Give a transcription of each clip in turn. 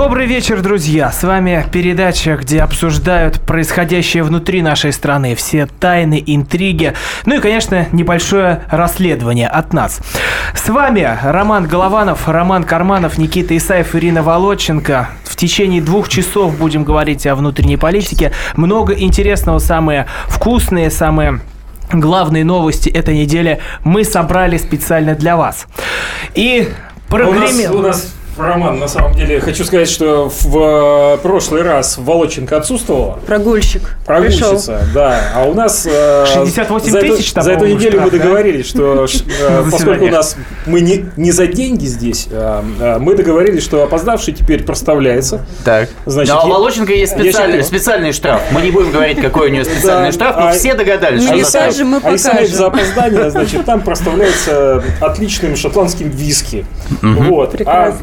Добрый вечер, друзья! С вами передача, где обсуждают происходящее внутри нашей страны, все тайны, интриги, ну и, конечно, небольшое расследование от нас. С вами Роман Голованов, Роман Карманов, Никита Исаев, Ирина Володченко. В течение двух часов будем говорить о внутренней политике. Много интересного, самые вкусные, самые главные новости этой недели мы собрали специально для вас. И прогремел... У нас, у нас Роман, на самом деле, хочу сказать, что в э, прошлый раз Волоченко отсутствовала. Прогульщик. Прогульщица, Пришел. да. А у нас... 68 за тысяч эту, там, За эту неделю штраф, мы да? договорились, что э, поскольку у нас мы не, не за деньги здесь, а, а, мы договорились, что опоздавший теперь проставляется. Так. Значит, Но у я- Волоченко есть специальный, специальный штраф. Мы не будем говорить, какой у нее специальный Да, штраф, но а- все догадались, Мы что не она скажем, скажет. мы А покажем. за опоздание, значит, там проставляется отличным шотландским виски. Вот. Прекрасно.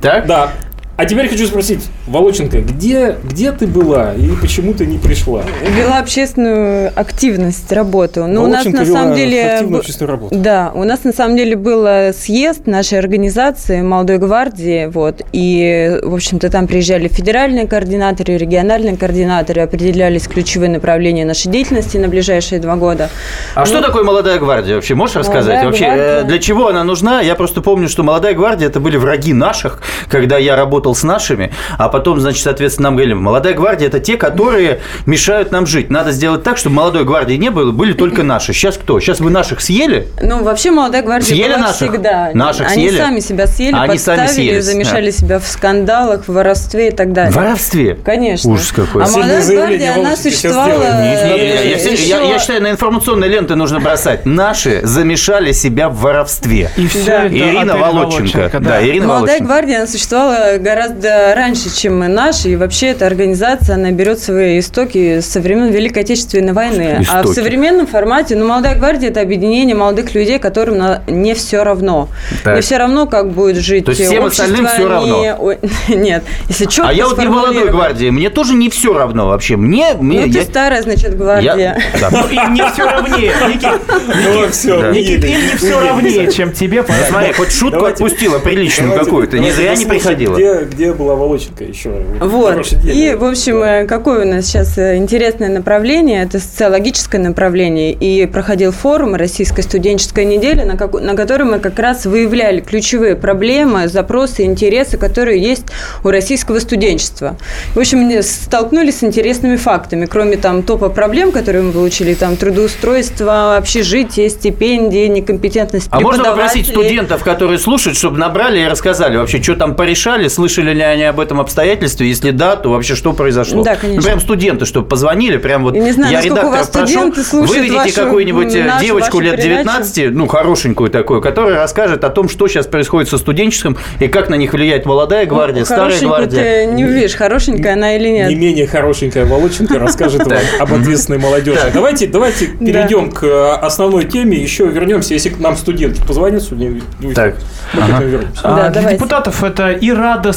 Так? Да. А теперь хочу спросить, Волоченко, где, где ты была и почему ты не пришла? Вела общественную активность, работу. Ну, у нас Волоченко на самом деле... активную общественную работу. Да, у нас на самом деле был э, съезд нашей организации «Молодой гвардии», вот, и, в общем-то, там приезжали федеральные координаторы, региональные координаторы, определялись ключевые направления нашей деятельности на ближайшие два года. А что такое молодая гвардия вообще? Можешь рассказать? Молодая Вообще, гвардия. э, для чего она нужна? Я просто помню, что молодая гвардия это были враги наших, когда я работал с нашими, а потом, значит, соответственно, нам говорили, молодая гвардия это те, которые мешают нам жить. Надо сделать так, чтобы молодой гвардии не было, были только наши. Сейчас кто? Сейчас вы наших съели? Ну, вообще молодая гвардия Съели была наших? всегда. Наших Они съели? сами себя съели, Они сами подставили, съелись, замешали да. себя в скандалах, в воровстве и так далее. В воровстве? Конечно. Ужас какой. А молодая гвардия, она существовала... Не, не, э, я, я- еще- я- я считаю, на информационные ленты нужно бросать. Наши замешали себя в воровстве. И все Да. это Ирина отель Володченко. Да, Ирина Молодая Володченко. гвардия, она существовала гораздо раньше, чем мы наши, и вообще эта организация, она берет свои истоки со времен Великой Отечественной войны. А в Истоки. современном формате, ну, молодая гвардия – это объединение молодых людей, которым на- не все равно. Так. Не все равно, как будет жить То есть всем общество, остальным всё равно? не- ой, Нет, если четко А я вот не молодой гвардии, мне тоже не все равно вообще. Мне, мне Ну, ты я- старая, значит, гвардия. я- да. Ну, им не все равнее. Никит, Ну, все. Никит, им не все равнее, чем тебе. Смотри, хоть шутку отпустила приличную какую-то, не зря не приходила. Где, где была Волоченко еще? Вот. И, в общем, э, какое у нас сейчас э, интересное направление, это социологическое направление. И проходил форум «Российская студенческая неделя», на, как- на котором мы как раз выявляли ключевые проблемы, запросы, интересы, которые есть у российского студенчества. В общем, не- столкнулись с интересными фактами. Кроме там топа проблем, которые мы получили, там трудоустройство, общежитие, стипендии, некомпетентность А можно попросить студентов, которые слушают, чтобы набрали и рассказали вообще, что там порешали, слышали ли они об этом обстоятельстве, если да, то вообще что произошло? Да, конечно. Ну, прям студенты, чтобы позвонили, прям вот Я не знаю, я вас прошу, выведите какую-нибудь э, нашу, девочку лет передачу. 19, ну, хорошенькую такую, которая расскажет о том, что сейчас происходит со студенческим и как на них влияет молодая гвардия, старая Ну, Хорошенькую гвардия. ты не увидишь, хорошенькая она или нет. Не менее хорошенькая Волоченко расскажет вам об ответственной молодежи. Давайте, давайте перейдем к э, основной теме, еще вернемся, если к нам студенты позвонят сегодня, Так. мы к этому вернемся. А, для депутатов это и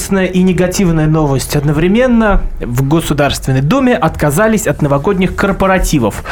радостная, и негативная новость. Одновременно в Государственной Думе отказались от новогодних корпоративов.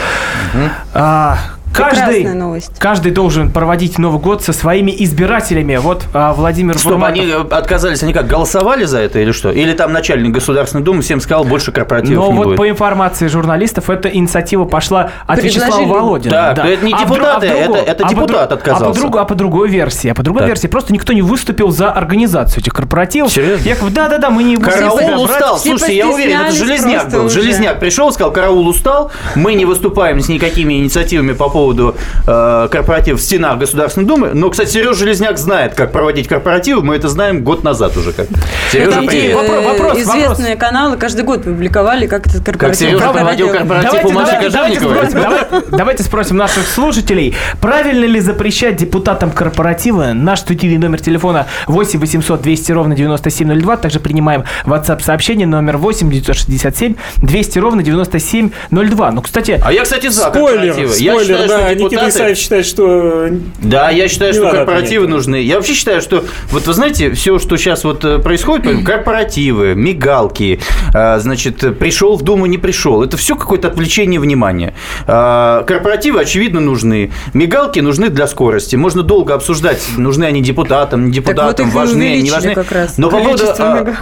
А, каждый, новость. каждый должен проводить Новый год со своими избирателями. Вот а, Владимир Чтобы Бурматов- они э, отказались, они как, голосовали за это или что? Или там начальник Государственной Думы всем сказал, больше корпоративов Но не вот будет? по информации журналистов, эта инициатива пошла от Предложили. Вячеслава Володина. Так, но это не дру- депутаты, в другом- это- это а депутат друг- отказался. А по, другу- а по другой версии. А по другой Так. версии просто никто не выступил за организацию этих корпоративов. Серьезно? Я говорю, да-да-да, мы не будем Караул устал. все Слушайте, я уверен, это Железняк был. уже. Железняк пришел, сказал, караул устал, мы не выступаем с никакими инициативами по поводу э, корпоративов в стенах Государственной Думы. Но, кстати, Сережа Железняк знает, как проводить корпоративы, мы это знаем год назад уже как. Сережа, привет. э, Вопрос, вопрос, известные каналы каждый год публиковали, как этот корпоратив Сережа проводил корпоратив у Маши давайте, давайте, Кожевниковой. давайте спросим наших слушателей, правильно ли запрещать депутатам корпоративы? Наш студийный номер телефона 8 800 200 ровно 9702. Также принимаем WhatsApp сообщение номер 8 967 200 ровно 9702. Ну, кстати, А я, кстати, за Спойлер, корпоративы. Я спойлер, считаю, Тогда Никита Исаев считает, что... Да, я считаю, что корпоративы нужны. Я вообще считаю, что вот вы знаете, все, что сейчас вот э, происходит, корпоративы, мигалки, э, значит, пришел в Думу, не пришел, это все какое-то отвлечение внимания. Э, Корпоративы, очевидно, нужны. Мигалки нужны для скорости. Можно долго обсуждать, нужны они депутатам, не депутатам, и важны, не важны. как раз, Но по поводу,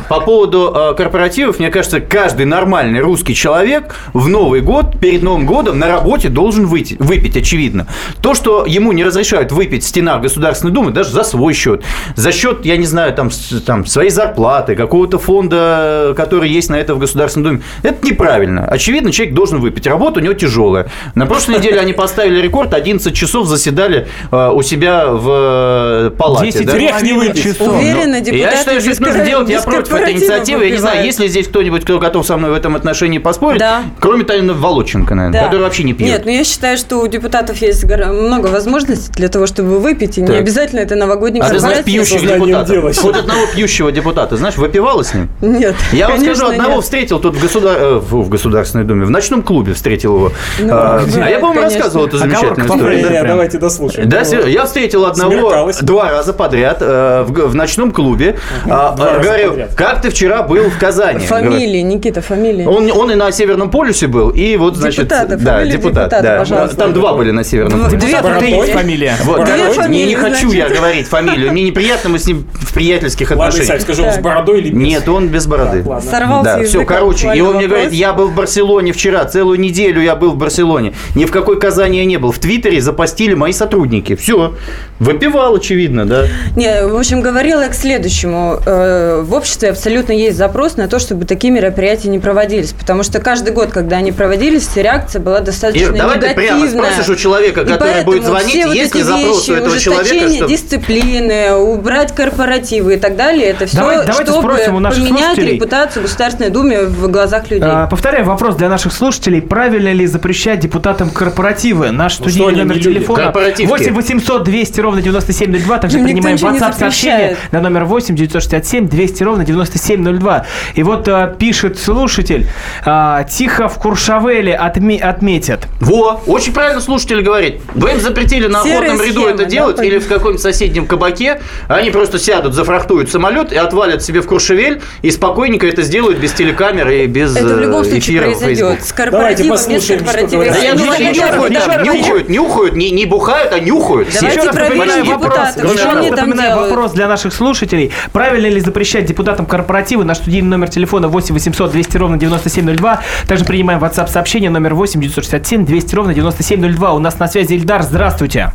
по поводу корпоративов, мне кажется, каждый нормальный русский человек в Новый год, перед Новым годом на работе должен выйти, выпить, очевидно. То, что ему не разрешают выпить в стенах Государственной Думы, даже за свой счет, за счет, я не знаю, там, там своей зарплаты, какого-то фонда, который есть на это в Государственной Думе, это неправильно. Очевидно, человек должен выпить. Работа у него тяжелая. На прошлой неделе они поставили рекорд, 11 часов заседали э, у себя в э, палате. 10 да? Грех не выпить. часов. Уверена, депутаты я считаю, что это нужно делать. Я против этой инициативы. Я не знаю, есть ли здесь кто-нибудь, кто готов со мной в этом отношении поспорить. Да. Кроме Татьяны Володченко, наверное, Да. который вообще не пьет. Нет, ну я считаю, что у депутатов есть гора- много возможностей для того, чтобы выпить, и не Так. обязательно это новогодний а ты знаешь депутатов? дела. Хоть одного пьющего депутата, знаешь, выпивала с ним? Нет, Я вам скажу, одного нет. встретил тут в, государ... э, в Государственной Думе, в ночном клубе встретил его. Ну, а, бывает, а я, по-моему, рассказывал эту замечательную Оговорка историю. Не, да, не, давайте дослушаем. Да, Ну, я встретил одного Смеркалось. два раза подряд э, в, в ночном клубе. А, а, говорю, подряд. как ты вчера был в Казани? Фамилии, Никита, фамилии. Он, он и на Северном полюсе был, и вот, значит... Депутата, да, депутат, депутата, да. пожалуйста. Там два были на Северном полюсе. Две есть фамилии. фамилия. Вот, Две короче, не, фамилии, не хочу я значит. говорить фамилию. Мне неприятно, мы с ним в приятельских Ладно, отношениях. Исаев, скажи, он с бородой или без? Нет, он без бороды. Ладно. Сорвался Да, все, короче, и он мне говорит, я был в Барселоне вчера, целую неделю я был в Барселоне. Ни в какой Казани я не был. В Твиттере запостили мои сотрудники. Все. Выпивал, очевидно, да. Не, в общем, говорила я к следующему. Э, В обществе абсолютно есть запрос на то, чтобы такие мероприятия не проводились. Потому что каждый год, когда они проводились, реакция была достаточно Ир, давай ты негативная. прямо спросишь у человека, который будет звонить, все вот есть ли эти запрос вещи, у этого человека, ужесточение что... дисциплины, убрать корпоративы и так далее, это все, Давай- давайте чтобы спросим у наших поменять слушателей. репутацию Государственной Думе в глазах людей. А, Повторяем вопрос для наших слушателей. Правильно ли запрещать депутатам корпоративы? Наш Ну, студийный номер телефона Корпоративки. 8 800 200 ровно 9702. Также никто принимаем WhatsApp сообщение на номер 8 967 200 ровно 9702. И вот а, пишет слушатель, а, тихо в Куршавеле отме- отметят. Во, очень правильно слушатель говорит. Вы им запретили на Серая охотном ряду схема, это да, делать понятно. или в каком-нибудь соседнем кабаке. Они просто сядут, зафрахтуют самолет и отвалят себе в Куршевель и спокойненько это сделают без телекамеры и без это в э, любом случае произойдет. С Давайте корпоративом, без послушаем, что корпоратива. Да я думаю, они нюхают, там, нюхают, нюхают, не, не бухают, а нюхают. Давайте Еще раз проверим напоминаю вопрос. Еще раз напоминаю вопрос для наших слушателей. Правильно ли запрещать депутатам корпоративы? Наш студийный номер телефона 8 800 200 ровно 9702. Также принимаем WhatsApp сообщение номер 8 967 200 ровно 9702. У нас на связи Ильдар. Здравствуйте.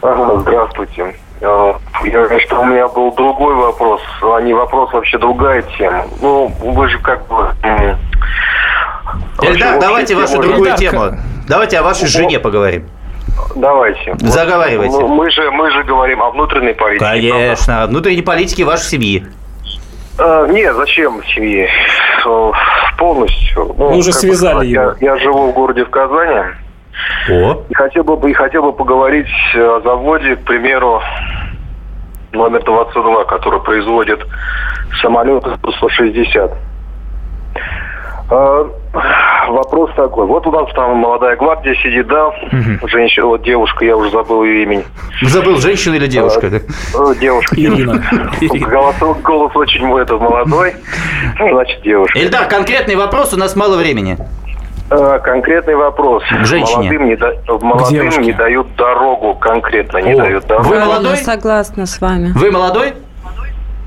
Ага, Здравствуйте. Э, Я говорю, что у меня был другой вопрос, а не вопрос, вообще другая тема. Ну, вы же как бы... вообще давайте вашу другую Эльдар, тему. Давайте о вашей жене поговорим. Давайте. Заговаривайте. Ну, мы же, мы же говорим о внутренней политике. Конечно. Внутренней политики вашей семьи. правда? Э, нет, зачем семье? Э, Полностью. Ну, Мы уже как бы связали сказать, его. Я, я живу в городе в Казани. О. И хотел бы, и хотел бы поговорить о заводе, к примеру, номер 22, который производит самолеты Су-160. Э, Вопрос такой. Вот у нас там молодая гвардия сидит, да? Женщина, вот девушка, я уже забыл ее имени. Забыл, женщина или девушка? да? Э, Девушка. Ирина. Голос, голос очень мой, этот молодой. Ну, Значит, девушка. Эльдар, конкретный вопрос, у нас мало времени. Э, Конкретный вопрос. К женщине. Молодым, не, да- молодым не дают дорогу конкретно, не О, дают дорогу. Вы молодой? Согласна с вами. Вы молодой?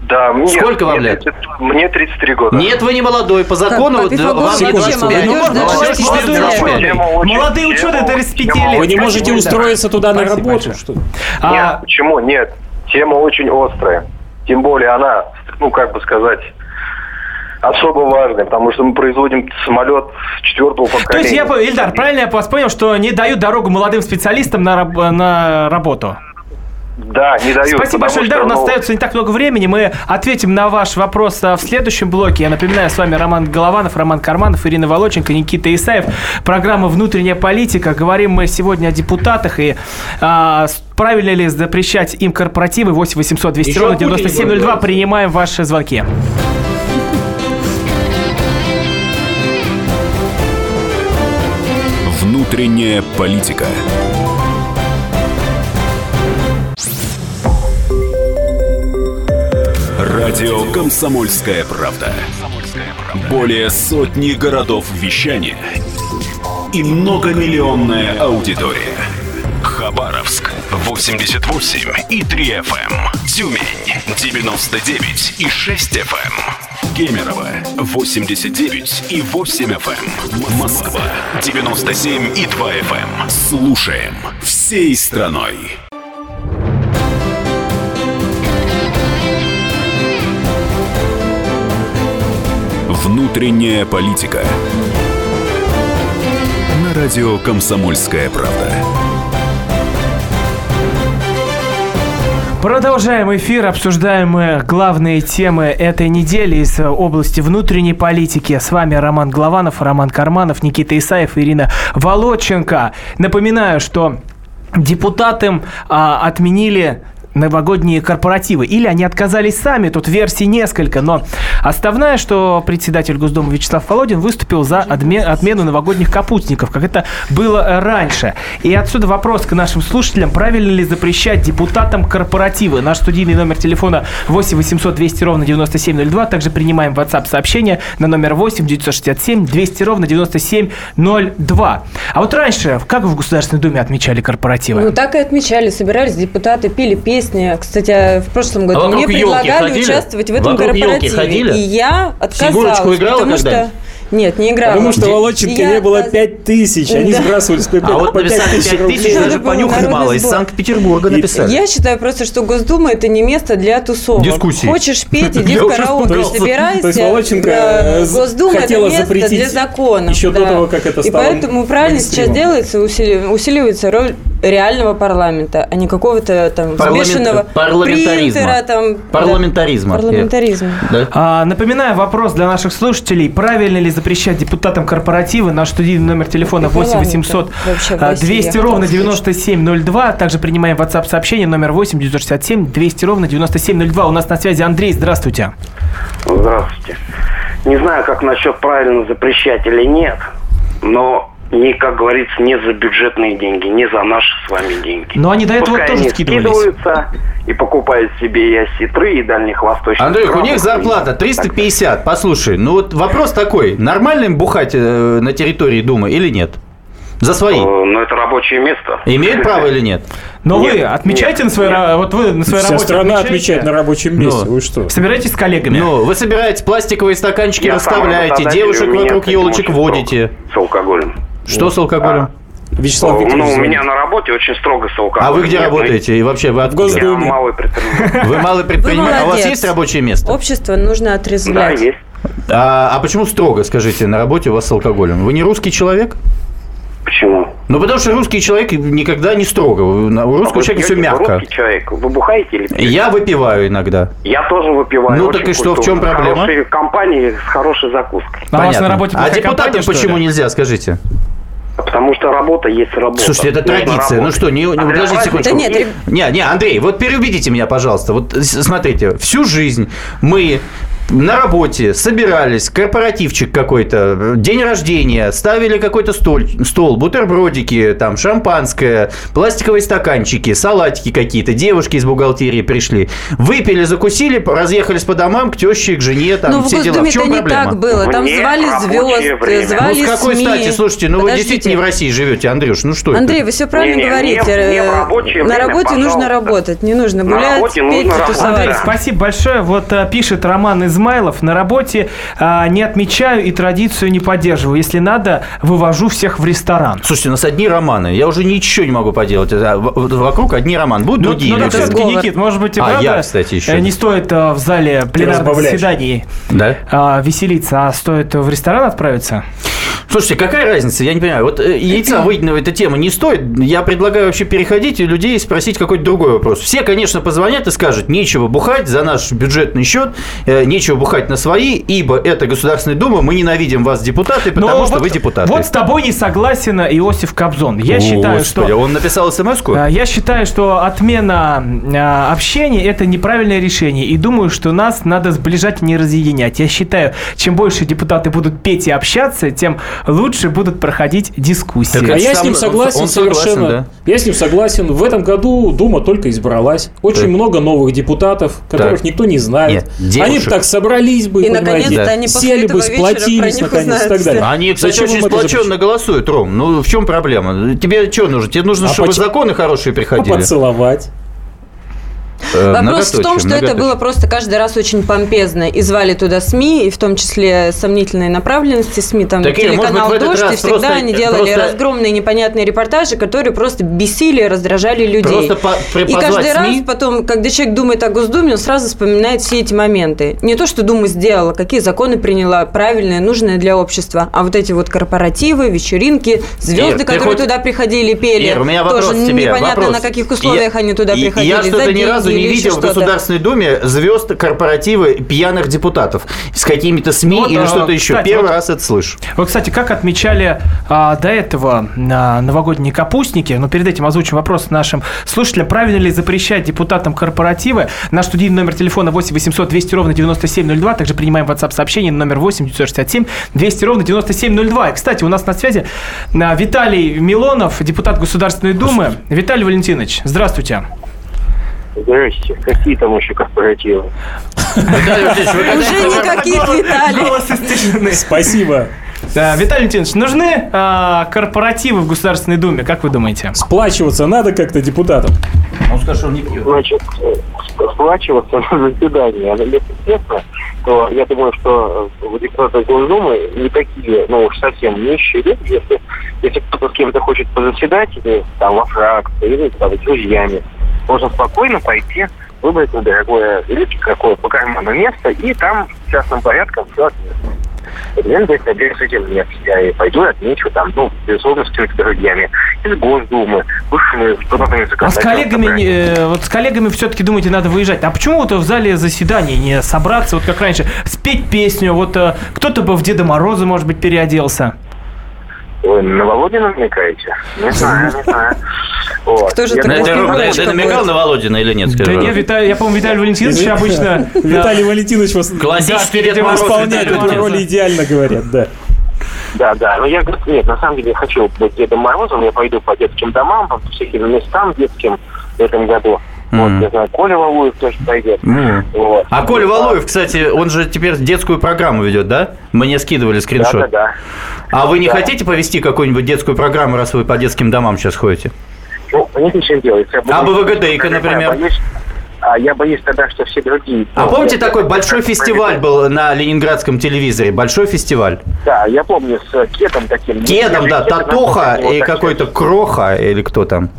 Да, мне, Сколько вам мне лет? 30 мне 33 года. Нет, вы не молодой. По закону Пифагору вам вообще 25. молодежь, Ну, можно да, молодежь, 24 молодой лет. ученый. Тема очень- Молодые ученые до 35 тема лет. Вы не можете устроиться туда на работу, что ли? А, Нет, почему? Нет. Тема очень острая. Тем более она, ну, как бы сказать, особо важная, потому что мы производим самолет четвертого поколения. то есть я, Ильдар, правильно я вас понял, что не дают дорогу молодым специалистам на, на работу? Да, не дают. Спасибо большое, Ильдар. что, У нас ну, остается не так много времени. Мы ответим на ваш вопрос а, в следующем блоке. Я напоминаю, с вами Роман Голованов, Роман Карманов, Ирина Волоченко, Никита Исаев. Программа «Внутренняя политика». Говорим мы сегодня о депутатах и а, правильно ли запрещать им корпоративы 8 800 200 Еще ровно о Путине 9702. будем Принимаем ваши звонки. Внутренняя политика. Радио Комсомольская Правда. Более сотни городов вещания и многомиллионная аудитория. Хабаровск. 88 и 3 FM. Тюмень 99 и 6 FM. Кемерово 89 и 8 FM. Москва 97 и 2 FM. Слушаем всей страной. Внутренняя политика. На радио «Комсомольская правда». Продолжаем эфир, обсуждаем главные темы этой недели из области внутренней политики. С вами Роман Главанов, Роман Карманов, Никита Исаев, Ирина Волоченко. Напоминаю, что депутаты а, отменили новогодние корпоративы. Или они отказались сами, тут версий несколько, но основная, что председатель Госдумы Вячеслав Володин выступил за отмену новогодних капустников, как это было раньше. И отсюда вопрос к нашим слушателям, правильно ли запрещать депутатам корпоративы? Наш студийный номер телефона 8 800 200 ровно 9702, также принимаем WhatsApp сообщение на номер 8 967 200 ровно 9702. А вот раньше, как в Государственной Думе отмечали корпоративы? Ну, так и отмечали, собирались депутаты, пили песни, песни. Кстати, в прошлом году а мне предлагали ходили? участвовать в этом вокруг корпоративе. И я отказалась. Фигурочку играла потому что нет, не играла. Потому что Володченко не было 5 тысяч, они Да. сбрасывали с А вот написали 5 тысяч, даже понюхать мало. Из. Санкт-Петербурга написали. Я считаю просто, что Госдума это не место для тусовок. Дискуссий. Хочешь петь, иди в караоке, собирайся. То есть Володченко Да, э, Госдума это место для закона. еще до того, как это И стало поэтому правильно сейчас делается, усили- усиливается роль реального парламента, а не какого-то там Парламент- взвешенного парламентаризма. принтера, там, Парламентаризма. да, парламентаризма. Да? А, напоминаю, вопрос для наших слушателей. Правильно ли запрещать депутатам корпоративы? Наш студийный номер телефона 8 800 Вообще в а, России, 200 я ровно хотела 9702. Также принимаем WhatsApp сообщение номер 8 967 200 ровно 9702. У нас на связи Андрей. Здравствуйте. Здравствуйте. Не знаю, как насчет правильно запрещать или нет, но не, как говорится, не за бюджетные деньги, не за наши с вами деньги. Но они до этого Пускай тоже они скидывались. скидываются и покупают себе и осетры, и дальних восточных Андрюх, у них зарплата так 350. Послушай, ну вот вопрос такой. Нормально им бухать э, на территории Думы или нет? За свои. Э, Но это рабочее место. Имеют право или нет? Но Нет, вы отмечаете нет, на своей нет. вот вы на своей Вся работе страна отмечаете? отмечает на рабочем месте. Ну. Вы что? Собираетесь с коллегами? Ну, вы собираете пластиковые стаканчики, Я расставляете, девушек вокруг елочек водите. С алкоголем. Что с алкоголем? Вячеслав Ну, Викторович у звонит. меня на работе очень строго с алкоголем. А вы где Нет, ну, работаете? И вообще вы откуда? Я малый предприниматель. Вы малый предприниматель. А у вас есть рабочее место? Общество нужно Да, отрезвлять. есть. А, а почему строго, скажите, на работе у вас с алкоголем? Вы не русский человек? Почему? Ну, потому что русский человек никогда не строго. У русского Вы человека все мягко. Русский человек. Вы бухаете или пьете? Я выпиваю иногда. Я тоже выпиваю. Ну, так и что, в чем проблема? Хорошие компании с хорошей закуской. А у вас на работе а депутатам компания, что ли? почему нельзя, скажите? Потому что работа есть работа. Слушайте, это Нужно традиция. Ну что, не, не А подождите секундочку. Да нет, Не, не, Андрей, вот переубедите меня, пожалуйста. Вот смотрите, всю жизнь мы на работе собирались, корпоративчик какой-то, день рождения, ставили какой-то стол, стол, бутербродики, там, шампанское, пластиковые стаканчики, салатики какие-то, девушки из бухгалтерии пришли, выпили, закусили, разъехались по домам к теще, к жене, там, Ну, в все дела. В чем это не проблема? так было. Там Мне звали рабочее звезд, время. звали Ну, с какой СМИ. стати? Слушайте, ну вы Подождите. действительно не в России живете, Андрюш, ну что Андрей, это? вы все правильно Не-не, говорите. мне- мне в Э, рабочее На время, работе нужно пожалуйста. работать, не нужно На гулять, работе петь, нужно тусоваться. Андрей, спасибо большое. Вот а, пишет Роман Измайлов. На работе а, не отмечаю и традицию не поддерживаю. Если надо, вывожу всех в ресторан. Слушайте, у нас одни романы. Я уже ничего не могу поделать. Вокруг одни романы. Будут Ну, другие ну, так все-таки. Никит, может быть, и А, правда я, кстати, еще. э, не стоит а, в зале пленарных заседаний Да? а, веселиться, а стоит в ресторан отправиться? Слушайте, какая разница? Я не понимаю. Вот э, яйца выеденного эта тема не стоит. Я предлагаю вообще переходить и людей спросить какой-то другой вопрос. Все, конечно, позвонят и скажут, нечего бухать за наш бюджетный счет, э, нечего бухать на свои, ибо это Государственная Дума, мы ненавидим вас, депутаты, потому Но что вот- вы депутаты. Вот с тобой не согласен Иосиф Кобзон. Я считаю, Господи, что... он написал смс-ку? А, Я считаю, что отмена общения – это неправильное решение. И думаю, что нас надо сближать, не разъединять. Я считаю, чем больше депутаты будут петь и общаться, тем лучше будут проходить дискуссии. а я с ним сам- согласен он согласен, совершенно. да. Я с ним согласен. В этом году Дума только избралась. Очень Так. много новых депутатов, которых Так. никто не знает. Нет, Они бы так собрались бы, И понимаете, наконец-то они после сели бы, сплотились, наконец, и так далее. Они, кстати, Зачем очень сплоченно голосуют, Ром. Ну, в чем проблема? Тебе что нужно? Тебе нужно, А чтобы почему- законы хорошие А приходили. поцеловать. Э, Вопрос в том, что это было просто каждый раз очень помпезно. И звали туда СМИ, и в том числе сомнительной направленности СМИ, там Так, может телеканал «Дождь», и всегда просто- они делали просто- разгромные непонятные репортажи, которые просто бесили, раздражали людей. Просто и каждый раз СМИ. потом, когда человек думает о Госдуме, он сразу вспоминает все эти моменты. Не то, что Дума сделала, какие законы приняла, правильные, нужные для общества, а вот эти вот корпоративы, вечеринки, звезды, Ир, которые хоть- туда приходили, пели. Ир, у меня вопрос Тоже тебе. непонятно, вопрос. на каких условиях Я- они туда приходили. Я что-то ни разу не видел в. Государственной Думе звезд корпоративы пьяных депутатов с какими-то СМИ Вот, или а, что-то еще. кстати, Первый вот- раз это слышу. Вот, кстати, как отмечали а, до этого а, новогодние капустники, но перед этим озвучим вопрос нашим слушателям, правильно ли запрещать депутатам корпоративы? Наш студийный номер телефона 8 800 200 ровно 9702, также принимаем WhatsApp сообщение номер 8 967 200 ровно 9702. И, кстати, у нас на связи а, Виталий Милонов, депутат Государственной Думы. Виталий Валентинович, здравствуйте. Здрасте. Какие там еще корпоративы? Уже никаких, Виталий. Спасибо. Да, Виталий Валентинович, нужны а, корпоративы в Государственной Думе, как вы думаете? Сплачиваться надо как-то депутатам. Он сказал, что он не пьет. Значит, э, сплачиваться на заседании. А если честно, то я думаю, что э, депутаты Госдумы не такие, ну уж совсем нищие люди, если, если кто-то с кем-то хочет позаседать, или там во фракции, или там с друзьями, можно спокойно пойти выбрать недорогое или какое по карману место, и там частным порядком все отметить. Президент говорит, например, с этим нет. Я и пойду и отмечу там, ну, безусловно, с какими-то друзьями из Госдумы, высшими депутатами А с коллегами, собрания. э, вот с коллегами все-таки думаете, надо выезжать. А почему вот в зале заседаний не собраться, вот как раньше, спеть песню? Вот э, кто-то бы в Деда Мороза, может быть, переоделся. Вы на Володина намекаете? Не знаю, не знаю. Вот. Кто же Я тогда Ты, ты- намекал на Володина или нет? скажи, Да нет, Виталий, я помню, Виталий Валентинович обычно... Виталий Валентинович вас Классический Да, Дед Мороз. исполняет эту роль идеально, говорят, да. Да, да. Но я говорю, нет, на самом деле я хочу быть Дедом Морозом. Я пойду по детским домам, по всяким местам детским в этом году. Вот, Коля Валуев тоже пойдет. Мгм. Вот. А Коля Валуев, кстати, он же теперь детскую программу ведет, да? Мне скидывали Да, скриншот. да, да. А вы не Да. хотите повести какую-нибудь детскую программу, раз вы по детским домам сейчас ходите? Ну, понимаете, чем делается? А БВГД-ка, например? Боюсь, а я боюсь тогда, что все другие... А ну, помните такой большой фестиваль был на ленинградском телевизоре? Большой фестиваль. Да, я помню с Кедом таким. Кедом, да, Татоха насколько и какой-то Кроха или кто там.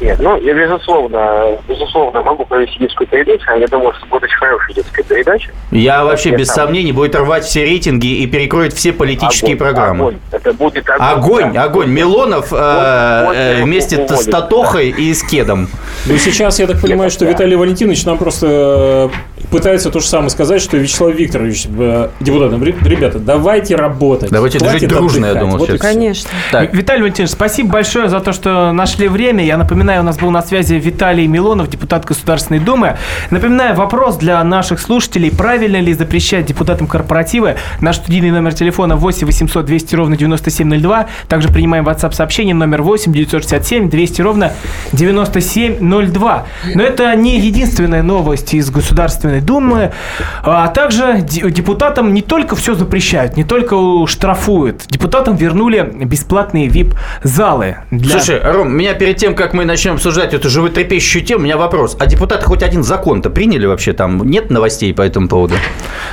Нет, ну, я, безусловно, безусловно, могу провести детскую передачу. Я думаю, что будет очень хорошая детская передача. Я вообще Я без сам. сомнений будет рвать все рейтинги и перекроет все политические Огонь, программы. огонь. Это будет огонь. Огонь, да. огонь. Милонов э, Вот, э, вот, вместе вот, с Татохой и с Кедом. Ну, сейчас я так понимаю, что Виталий Валентинович нам просто э, пытается то же самое сказать, что Вячеслав Викторович э, депутатам. Ре- Ребята, давайте работать. Давайте жить дружно, я думаю, Вот. Конечно. Так, Виталий Валентинович, спасибо большое за то, что нашли время. Я напоминаю, у нас был на связи Виталий Милонов, депутат Государственной Думы. Напоминаю, вопрос для наших слушателей. Правильно ли запрещать депутатам корпоративы? Наш студийный номер телефона 8 800 200 ровно 9702. Также принимаем WhatsApp сообщение номер 8 967 200 ровно 9702. Но это не единственная новость из Государственной Думы. А также де- депутатам не только все запрещают, не только штрафуют. Депутатам вернули бесплатные VIP-залы. Для... Слушай, Ром, меня перед тем, как мы начнем обсуждать эту животрепещущую тему, у меня вопрос. А депутаты хоть один закон-то приняли вообще там? Нет новостей по этому поводу?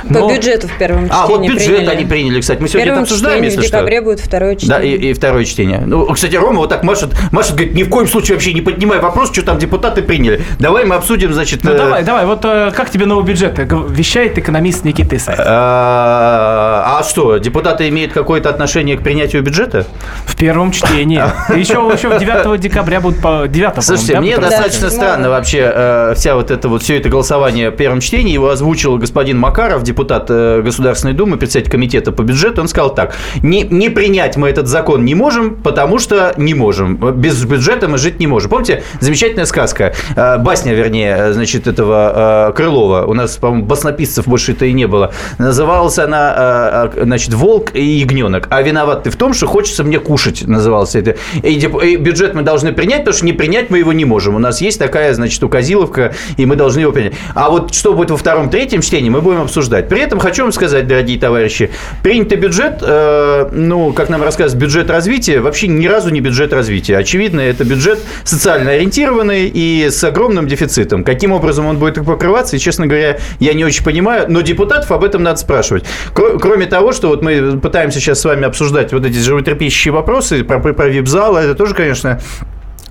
По Но- бюджету в первом чтении А, вот бюджет приняли. они приняли, кстати. Мы В сегодня это обсуждаем, чтении в если что. декабре будет второе чтение. Да, и, и второе чтение. Ну, кстати, Рома вот так машет, машет, говорит, ни в коем случае вообще не поднимай вопрос, что там депутаты приняли. Давай мы обсудим, значит... Ну э, давай, давай, вот э, как тебе новый бюджет? Г- Вещает экономист Никита Исаев. А а что, депутаты имеют какое-то отношение к принятию бюджета? В первом чтении. Еще, еще 9 декабря будут по- 9 Слушайте, мне да, достаточно Да. странно вообще э, вся вот это вот все это голосование в первом чтении. Его озвучил господин Макаров, депутат э, Государственной Думы, председатель комитета по бюджету. Он сказал так: не, не принять мы этот закон не можем, потому что не можем. Без бюджета мы жить не можем. Помните, замечательная сказка, э, басня, вернее, э, значит, этого э, Крылова. У нас, по-моему, баснописцев больше-то и не было. Называлась она, э, э, значит, «Волк и ягненок». А виноват ты в том, что хочется мне кушать, назывался это. И, и бюджет мы должны принять, потому что не принять мы его не можем. У нас есть такая, значит, указиловка, и мы должны его принять. А вот что будет во втором, третьем чтении, мы будем обсуждать. При этом хочу вам сказать, дорогие товарищи, принятый бюджет, э, ну, как нам рассказывают, бюджет развития, вообще ни разу не бюджет развития. Очевидно, это бюджет социально ориентированный и с огромным дефицитом. Каким образом он будет покрываться, и, честно говоря, я не очень понимаю, но депутатов об этом надо спрашивать. Кро- Кроме того, что вот мы пытаемся сейчас с вами обсуждать вот эти животрепещущие вопросы про, про, про вип-зал, это тоже, конечно,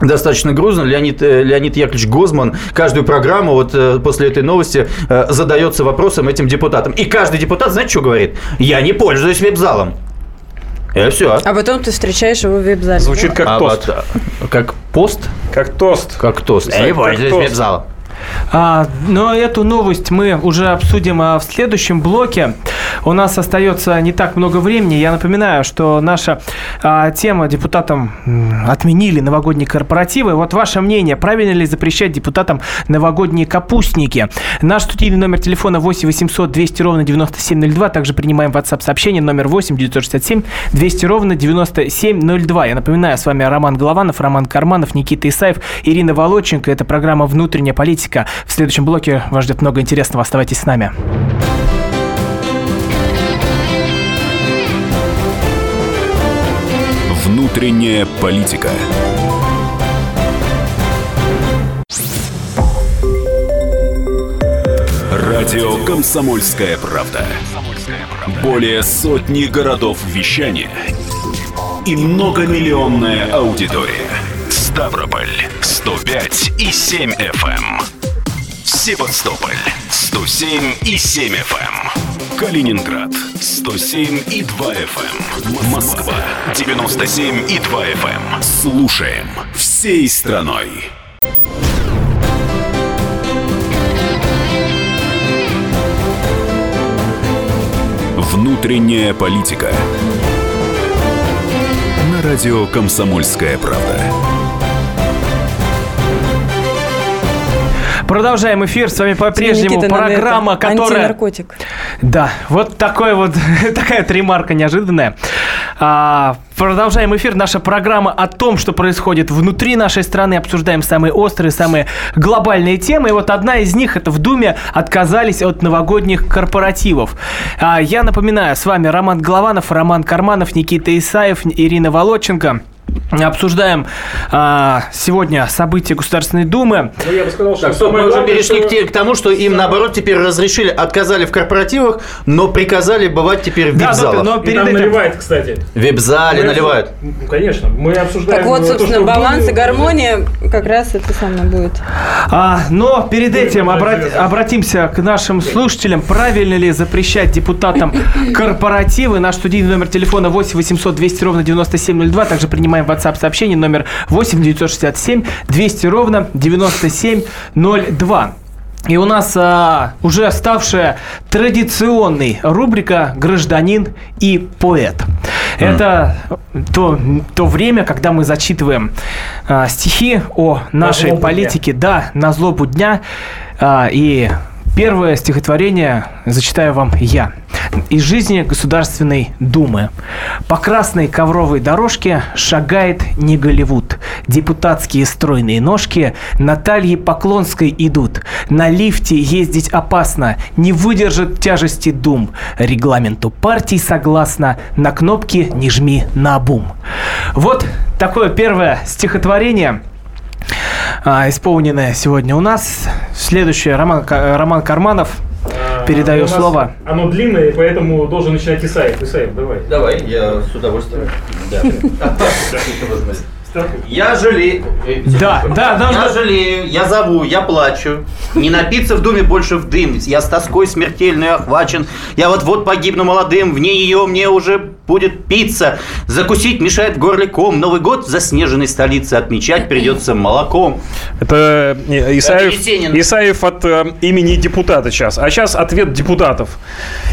Достаточно грузно. Леонид, э, Леонид Яковлевич Гозман каждую программу вот э, после этой новости э, задается вопросом этим депутатам. И каждый депутат, знаете, что говорит? Я не пользуюсь веб-залом. И все. А потом ты встречаешь его в веб-зале. Звучит как А тост. вот, как пост? Как тост. Как тост. Я не пользуюсь веб-залом. А, но эту новость мы уже обсудим а, в следующем блоке. У нас остается не так много времени. Я напоминаю, что наша а, тема депутатам отменили новогодние корпоративы. Вот ваше мнение, правильно ли запрещать депутатам новогодние капустники? Наш студийный номер телефона 8 800 200 ровно 9702. Также принимаем WhatsApp сообщение номер 8 967 200 ровно 9702. Я напоминаю, с вами Роман Голованов, Роман Карманов, Никита Исаев, Ирина Волоченко. Это программа «Внутренняя политика». В следующем блоке вас ждет много интересного. Оставайтесь с нами. Внутренняя политика. Радио Комсомольская правда". Более сотни городов вещания и многомиллионная аудитория. Ставрополь 105 и 7 FM. Севастополь 107 и 7 FM. Калининград 107 и 2 FM. Москва 97 и 2 FM. Слушаем всей страной. Внутренняя политика. На радио Комсомольская правда. Продолжаем эфир. С вами по-прежнему программа, это, которая... Антинаркотик. Да, вот такой вот, такая вот ремарка неожиданная. А, продолжаем эфир. Наша программа о том, что происходит внутри нашей страны. Обсуждаем самые острые, самые глобальные темы. И вот одна из них, это в Думе отказались от новогодних корпоративов. А, я напоминаю, с вами Роман Голованов, Роман Карманов, Никита Исаев, Ирина Волоченко. Обсуждаем а, сегодня события Государственной Думы. Ну, я бы сказал, что Так, стоп, мы уже перешли что- к, тому, что им, наоборот, теперь разрешили, отказали в корпоративах, но приказали бывать теперь в Да, но- но И перед там этим... наливает, кстати. В веб-зале наливают. Ну, конечно. Мы обсуждаем... Так вот, э, то, собственно, что в баланс и гармония как раз это самое будет. А, но перед этим обрат- обратимся к нашим слушателям. Правильно ли запрещать депутатам корпоративы? Наш студийный номер телефона 8 800 200 ровно 9702. Также принимаем WhatsApp сообщение номер 8 967 200 ровно 9702. И у нас а, уже ставшая традиционной рубрика «Гражданин и поэт». Это то, то время, когда мы зачитываем а, стихи о нашей политике, да, на злобу дня. А, и первое стихотворение зачитаю вам я. Из жизни Государственной Думы. По красной ковровой дорожке шагает не Голливуд. Депутатские стройные ножки Натальи Поклонской идут. На лифте ездить опасно, не выдержит тяжести дум. Регламенту партий согласно, на кнопки не жми на бум. Вот такое первое стихотворение а, исполненное сегодня у нас. Следующее Роман, Роман Карманов. А, Передаю слово. Оно длинное, и поэтому должен начинать Исаев. Исаев, давай. Давай, я с удовольствием. Я жалею. Да, да, да, Я жалею, я зову, я плачу. Не напиться в думе больше в дым. Я с тоской смертельной охвачен. Я вот-вот погибну молодым. Вне ее мне уже будет пицца. Закусить мешает в горле ком. Новый год в заснеженной столице отмечать придется молоком. Это э, Исаев. Исаев от э, имени депутата сейчас. А сейчас ответ депутатов.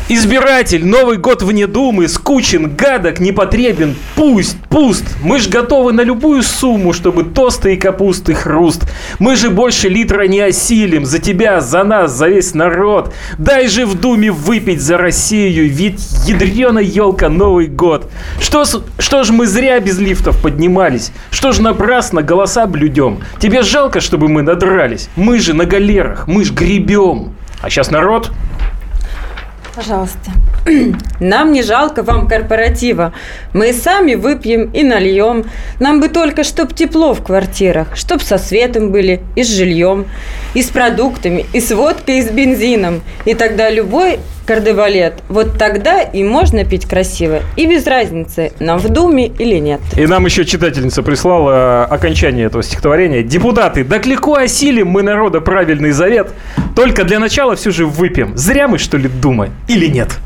Избиратель, Новый год вне думы, скучен, гадок, непотребен, пусть, пуст. Мы ж готовы на любую сумму, чтобы тосты и капусты хруст. Мы же больше литра не осилим. За тебя, за нас, за весь народ. Дай же в думе выпить за Россию, ведь ядрена елка Новый год. Что, что ж мы зря без лифтов поднимались? Что ж напрасно голоса блюдем? Тебе жалко, чтобы мы надрались? Мы же на галерах, мы ж гребем. А сейчас народ Пожалуйста. Нам не жалко вам корпоратива. Мы сами выпьем и нальем. Нам бы только, чтоб тепло в квартирах, чтоб со светом были, и с жильем, и с продуктами, и с водкой, и с бензином. И тогда любой кардебалет, вот тогда и можно пить красиво. И без разницы, нам в думе или нет. И нам еще читательница прислала э, окончание этого стихотворения. Депутаты, так легко осилим мы народа правильный завет. Только для начала все же выпьем. Зря мы, что ли, думаем? Или нет?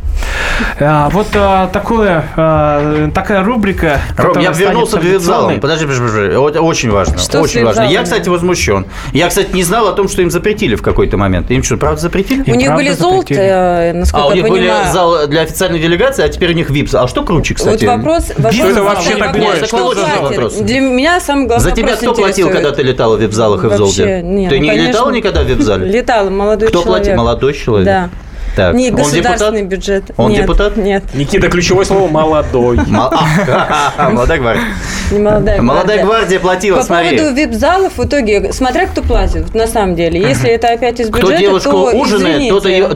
А, вот а, такое, а, такая рубрика. Ром, я вернулся к вип-залам. Подожди, подожди, подожди. Очень важно. Что очень важно. Я, кстати, возмущен. Я, кстати, не знал о том, что им запретили в какой-то момент. Им что, правда запретили? У них были запретили. золото, насколько А, у них были зал для официальной делегации, а теперь у них вип А что круче, кстати? Вот вопрос, вопрос вообще такое? кто? Для меня самый главный За тебя кто платил, когда ты летала в вип-залах и в нет, ты ну, не конечно. летала никогда в вип-зале? Летала, молодой Кто человек. платит? Молодой человек? Да. Так. Не Он государственный депутат? бюджет. Он Нет, депутат? Нет, Никита, ключевое слово «молодой». Мол- а, Молодая гвардия. не молодая Молодая гвардия платила, По смотри. поводу вип-залов, в итоге, смотря кто платит, на самом деле. Если это опять из Кто бюджета, девушку то ужинает,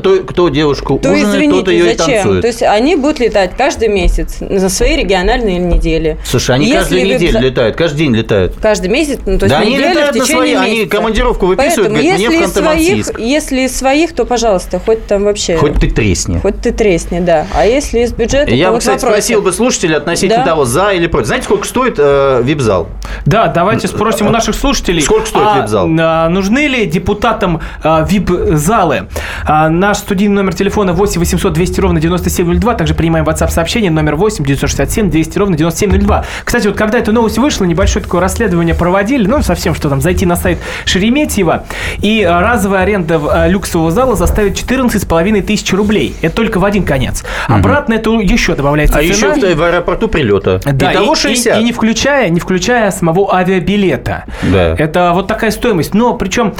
тот кто девушку то ужинает, тот извините, ее и зачем? танцует. То есть они будут летать каждый месяц за свои региональные недели. Слушай, они каждую неделю летают, каждый день летают. Каждый месяц, ну, то есть неделю летают в на течение свои, они месяца. командировку выписывают, говорят, мне в если из своих, то, пожалуйста, хоть там вообще... Хоть ты тресни. Хоть ты тресни, да. А если из бюджета, Я то бы, вот кстати, вопросы. спросил бы слушателей относительно Да. того, за или против. Знаете, сколько стоит э, вип-зал? Да, давайте спросим у наших слушателей. Сколько стоит а, вип-зал? а, нужны ли депутатам а, вип-залы? А, наш студийный номер телефона 8 800 200 ровно 9702. Также принимаем WhatsApp сообщение номер 8 967 200 ровно 9702. Кстати, вот когда эта новость вышла, небольшое такое расследование проводили, ну, совсем что там, зайти на сайт Шереметьева, и а, разовая аренда люксового зала заставит 14,5 тысяч рублей. Это только в один конец. Обратно это еще добавляется А цена. еще в, в аэропорту прилета. Да, Итого и, 60. и- и не включая, не включая самого авиабилета. Да. Это вот такая стоимость. Но причем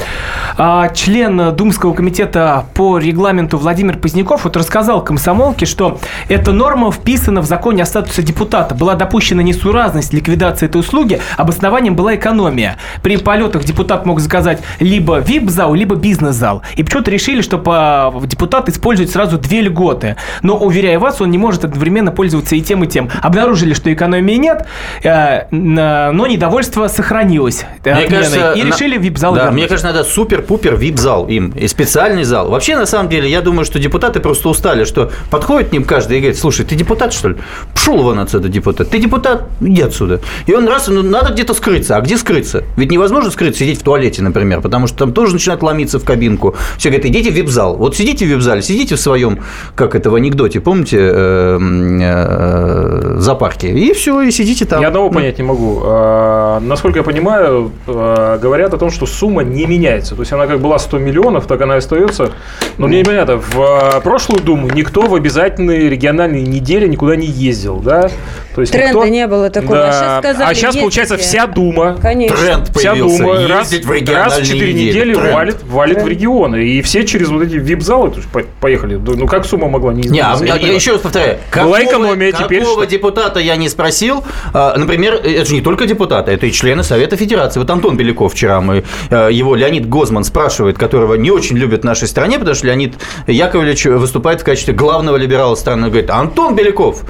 а, член Думского комитета по регламенту Владимир Поздняков вот рассказал комсомолке, что эта норма вписана в законе о статусе депутата. Была допущена несуразность ликвидации этой услуги. Обоснованием была экономия. При полетах депутат мог заказать либо VIP-зал, либо бизнес-зал. И почему-то решили, что по- депутат использует сразу две льготы. Но, уверяю вас, он не может одновременно пользоваться и тем, и тем. Обнаружили, что экономии нет, э, но недовольство сохранилось. э, Мне отменой. кажется, и решили вип-зал Да, вернуть. мне кажется, надо супер-пупер вип-зал им. И специальный зал. Вообще, на самом деле, я думаю, что депутаты просто устали, что подходит к ним каждый и говорит, слушай, ты депутат, что ли? Пшел вон отсюда, депутат. Ты депутат, иди отсюда. И он раз, ну, надо где-то скрыться. А где скрыться? Ведь невозможно скрыться, сидеть в туалете, например, потому что там тоже начинают ломиться в кабинку. Все говорят, идите в вип-зал. Вот сидите в вип-зале, сидите в своем, как это в анекдоте, помните, э, э, зоопарке. И все, и сидите там. Я одного понять не могу. А, Насколько я понимаю, говорят о том, что сумма не меняется. То есть она как была 100 миллионов, так она и остается. Но мне непонятно, в прошлую Думу никто в обязательные региональные недели никуда не ездил, да? То есть Тренда никто- не было такого. А Да. сейчас сказали, а сейчас, получается, вся Дума Конечно. Тренд Вся появился. Дума раз, в раз в 4 недели. недели Тренд. валит, валит в регионы. И все через вот эти вип-залы поехали. Ну как сумма могла не Не, а измениться? я, еще раз повторяю. Была экономия, теперь какого что? депутата я не спросил. А, Например, это же не только депутаты, это и члены Совета Федерации. Вот Антон Беляков вчера, мы, э, его Леонид Гозман спрашивает, которого не очень любят в нашей стране, потому что Леонид Яковлевич выступает в качестве главного либерала страны. Он говорит, Антон Беляков,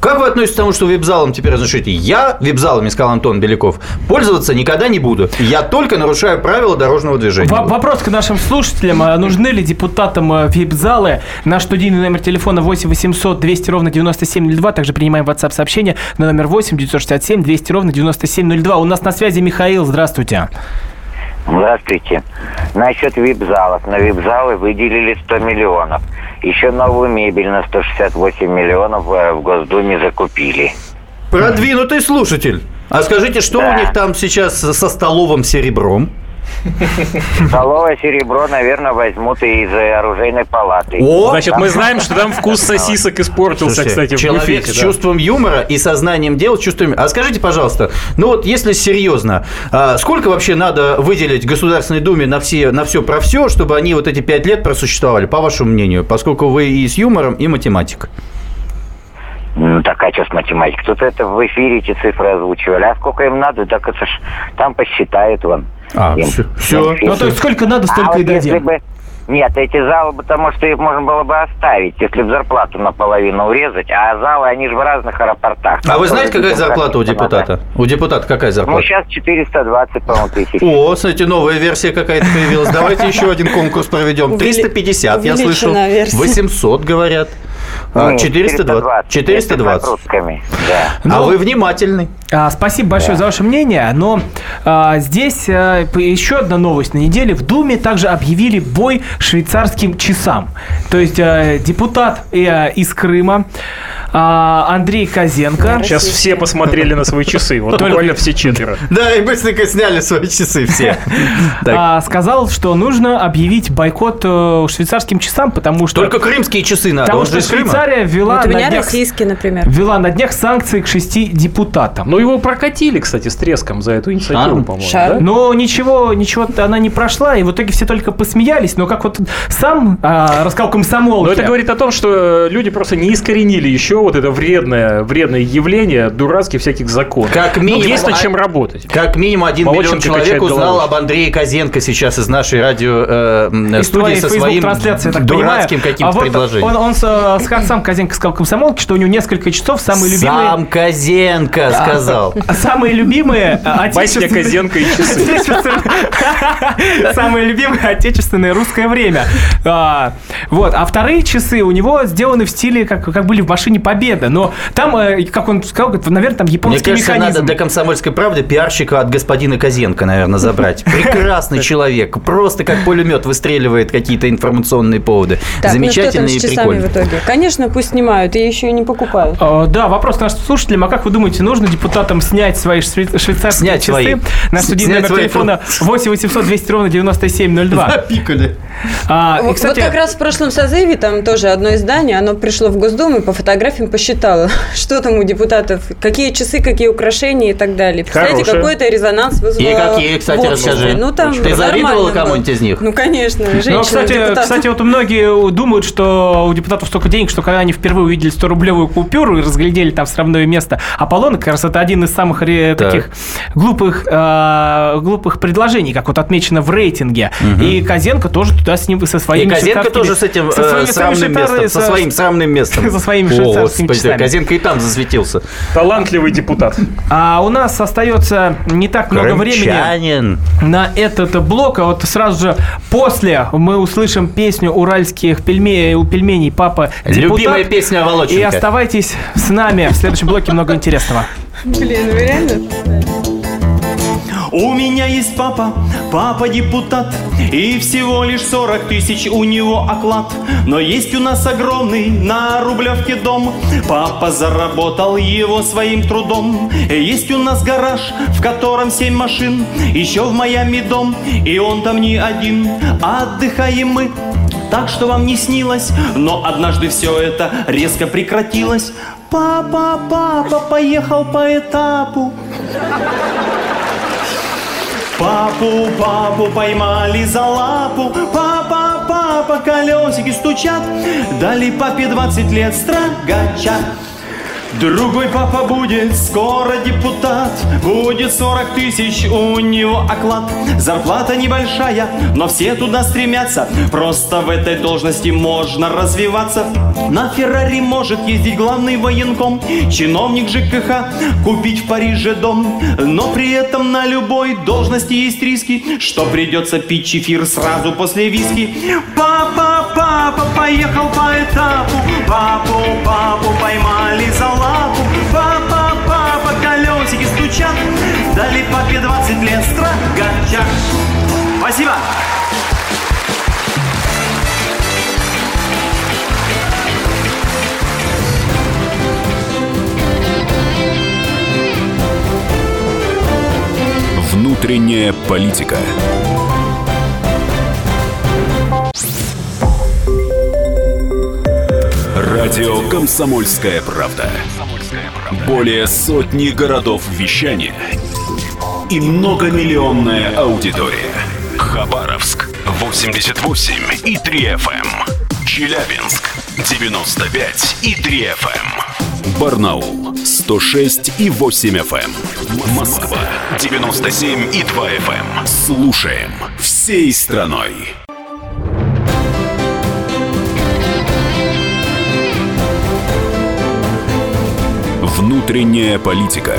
как вы относитесь к тому, что вип-залом теперь разрешите? Я вип-залами, сказал Антон Беляков, пользоваться никогда не буду. Я только нарушаю правила дорожного движения. Во- Вопрос к нашим слушателям. А Нужны ли депутатам э, вип-залы? Наш студийный номер телефона 8 800 200 ровно 9702. Также принимаем WhatsApp сообщение на номер 8 967 200 ровно 9702. У нас на связи Михаил. Здравствуйте. Здравствуйте. Насчет вип-залов. На вип-залы выделили 100 миллионов. Еще новую мебель на 168 миллионов э, в Госдуме закупили. Продвинутый слушатель. А скажите, что Да. у них там сейчас со столовым серебром? Столовое серебро, наверное, возьмут и из э, оружейной палаты. О! Значит, мы знаем, что там вкус сосисок испортился, Слушайте, кстати, в человек буфете. с да. чувством юмора и сознанием дел, чувством... А скажите, пожалуйста, ну вот если серьезно, а сколько вообще надо выделить Государственной Думе на все, на все про все, чтобы они вот эти пять лет просуществовали, по вашему мнению, поскольку вы и с юмором, и математик? Ну, так а что с математикой? Тут это в эфире эти цифры озвучивали. А сколько им надо, так это ж там посчитают вам. А, Им- им Ну, то есть сколько надо, А столько вот и если дадим. бы... Нет, эти залы, потому что их можно было бы оставить, если бы зарплату наполовину урезать, а залы, они же в разных аэропортах. А вы знаете, какая зарплата у депутата? У депутата какая Ну, зарплата? сейчас 420, по-моему, тысяч. О, смотрите, новая версия какая-то появилась. Давайте еще один конкурс проведем. Увели- 350, я версия. 800, говорят. А, Нет, 420. 420. Если с открутками, да. А Ну, вы внимательный. А, спасибо большое за ваше мнение, но а, здесь а, еще одна новость на неделе. В Думе также объявили бой швейцарским часам. То есть а, депутат э, из Крыма а, Андрей Козенко. Сейчас все посмотрели на свои часы. Вот буквально все четверо. Да, и быстренько сняли свои часы все. А, сказал, что нужно объявить бойкот э, швейцарским часам, потому что, Только крымские часы надо. потому что. Швейцария ввела, у на меня днях, российский, например. ввела на днях санкции к шести депутатам. Ну, его прокатили, кстати, с треском за эту инициативу, по-моему. Но ничего, ничего она не прошла, и в итоге все только посмеялись. Но как вот сам а, рассказал комсомол. Но это говорит о том, что э, люди просто не искоренили еще вот это вредное, вредное явление дурацких всяких законов. Как Ну, минимум, есть над чем работать. Как минимум один Молодченко миллион человек узнал головой. об Андрее Козенко сейчас из нашей радио э, студии со своим дурацким каким-то а вот предложением. Он, он с- э, с- сам Козенко сказал комсомолке, что у него несколько часов самые любимые... Сам Козенко сказал. а Самые любимые э, отечественные... Козенко и часы. Самое любимое отечественное русское время. А, Вот. А вторые часы у него сделаны в стиле, как, как были в машине Победа. Но там, э, как он сказал, наверное, там Мне японский кажется, надо механизм. для комсомольской правды пиарщика от господина Козенко, наверное, забрать. Прекрасный человек. Просто как пулемет выстреливает какие-то информационные поводы. Ну и прикольный. в итоге? Конечно, пусть снимают, и еще и не покупают. Э, Да, вопрос к нашим слушателям. А как вы думаете, нужно депутатам снять свои шве- швейцарские Снять часы? свои. На студийный номер телефона 8 800 200 ровно 9702. Запикали. А, и, Вот- кстати, Вот как раз в прошлом созыве там тоже одно издание, оно пришло в Госдуму и по фотографиям посчитало, что там у депутатов, какие часы, какие украшения и так далее. Представляете, Хорошее. какой-то резонанс вызвало И какие, кстати, расскажи. Ну, там Ты завидовала было. кому-нибудь из них? Ну, конечно, женщина Ну, кстати, кстати, вот многие думают, что у депутатов столько денег, что когда они впервые увидели 100-рублевую купюру и разглядели там сравное место, Аполлон, как раз это один из самых ре- Так. таких глупых, э, глупых предложений, как вот отмечено в рейтинге. И Козенко тоже туда с ним со И своими Козенко швейцарскими- тоже с этим со э, своими срамным швейцар- местом, со своим срамным местом. со своими О, швейцарскими господи, часами. Козенко и там засветился. Талантливый депутат. А у нас остается не так много времени. Крымчанин. на этот блок, а вот сразу же после мы услышим песню уральских пельменей, у пельменей «Папа депутат». Любимая песня И Володченко. оставайтесь с нами. В следующем блоке много интересного. Блин, вы реально? У меня есть папа, папа депутат И всего лишь 40 тысяч у него оклад Но есть у нас огромный на Рублевке дом Папа заработал его своим трудом Есть у нас гараж, в котором семь машин Еще в Майами дом, и он там не один Отдыхаем мы так что вам не снилось, но однажды все это резко прекратилось. Папа, папа поехал по этапу. Папу, папу поймали за лапу. Папа, папа, колесики стучат. Дали папе 20 лет строгача Другой папа будет скоро депутат. Будет 40 тысяч у него оклад. Зарплата небольшая, но все туда стремятся. Просто в этой должности можно развиваться. На Феррари может ездить главный военком Чиновник ЖКХ купить в Париже дом. Но при этом на любой должности есть риски Что придется пить чефир сразу после виски. Папа, папа поехал по этапу. Папу, папу поймали за 20 лет строгача Спасибо. Внутренняя политика. Радио «Комсомольская правда». Более сотни городов вещания и многомиллионная аудитория. Хабаровск 88 и 3 FM. эм. Челябинск 95 и 3 FM. Барнаул 106 и 8 FM. Москва 97 и 2 FM. Слушаем всей страной. Внутренняя политика.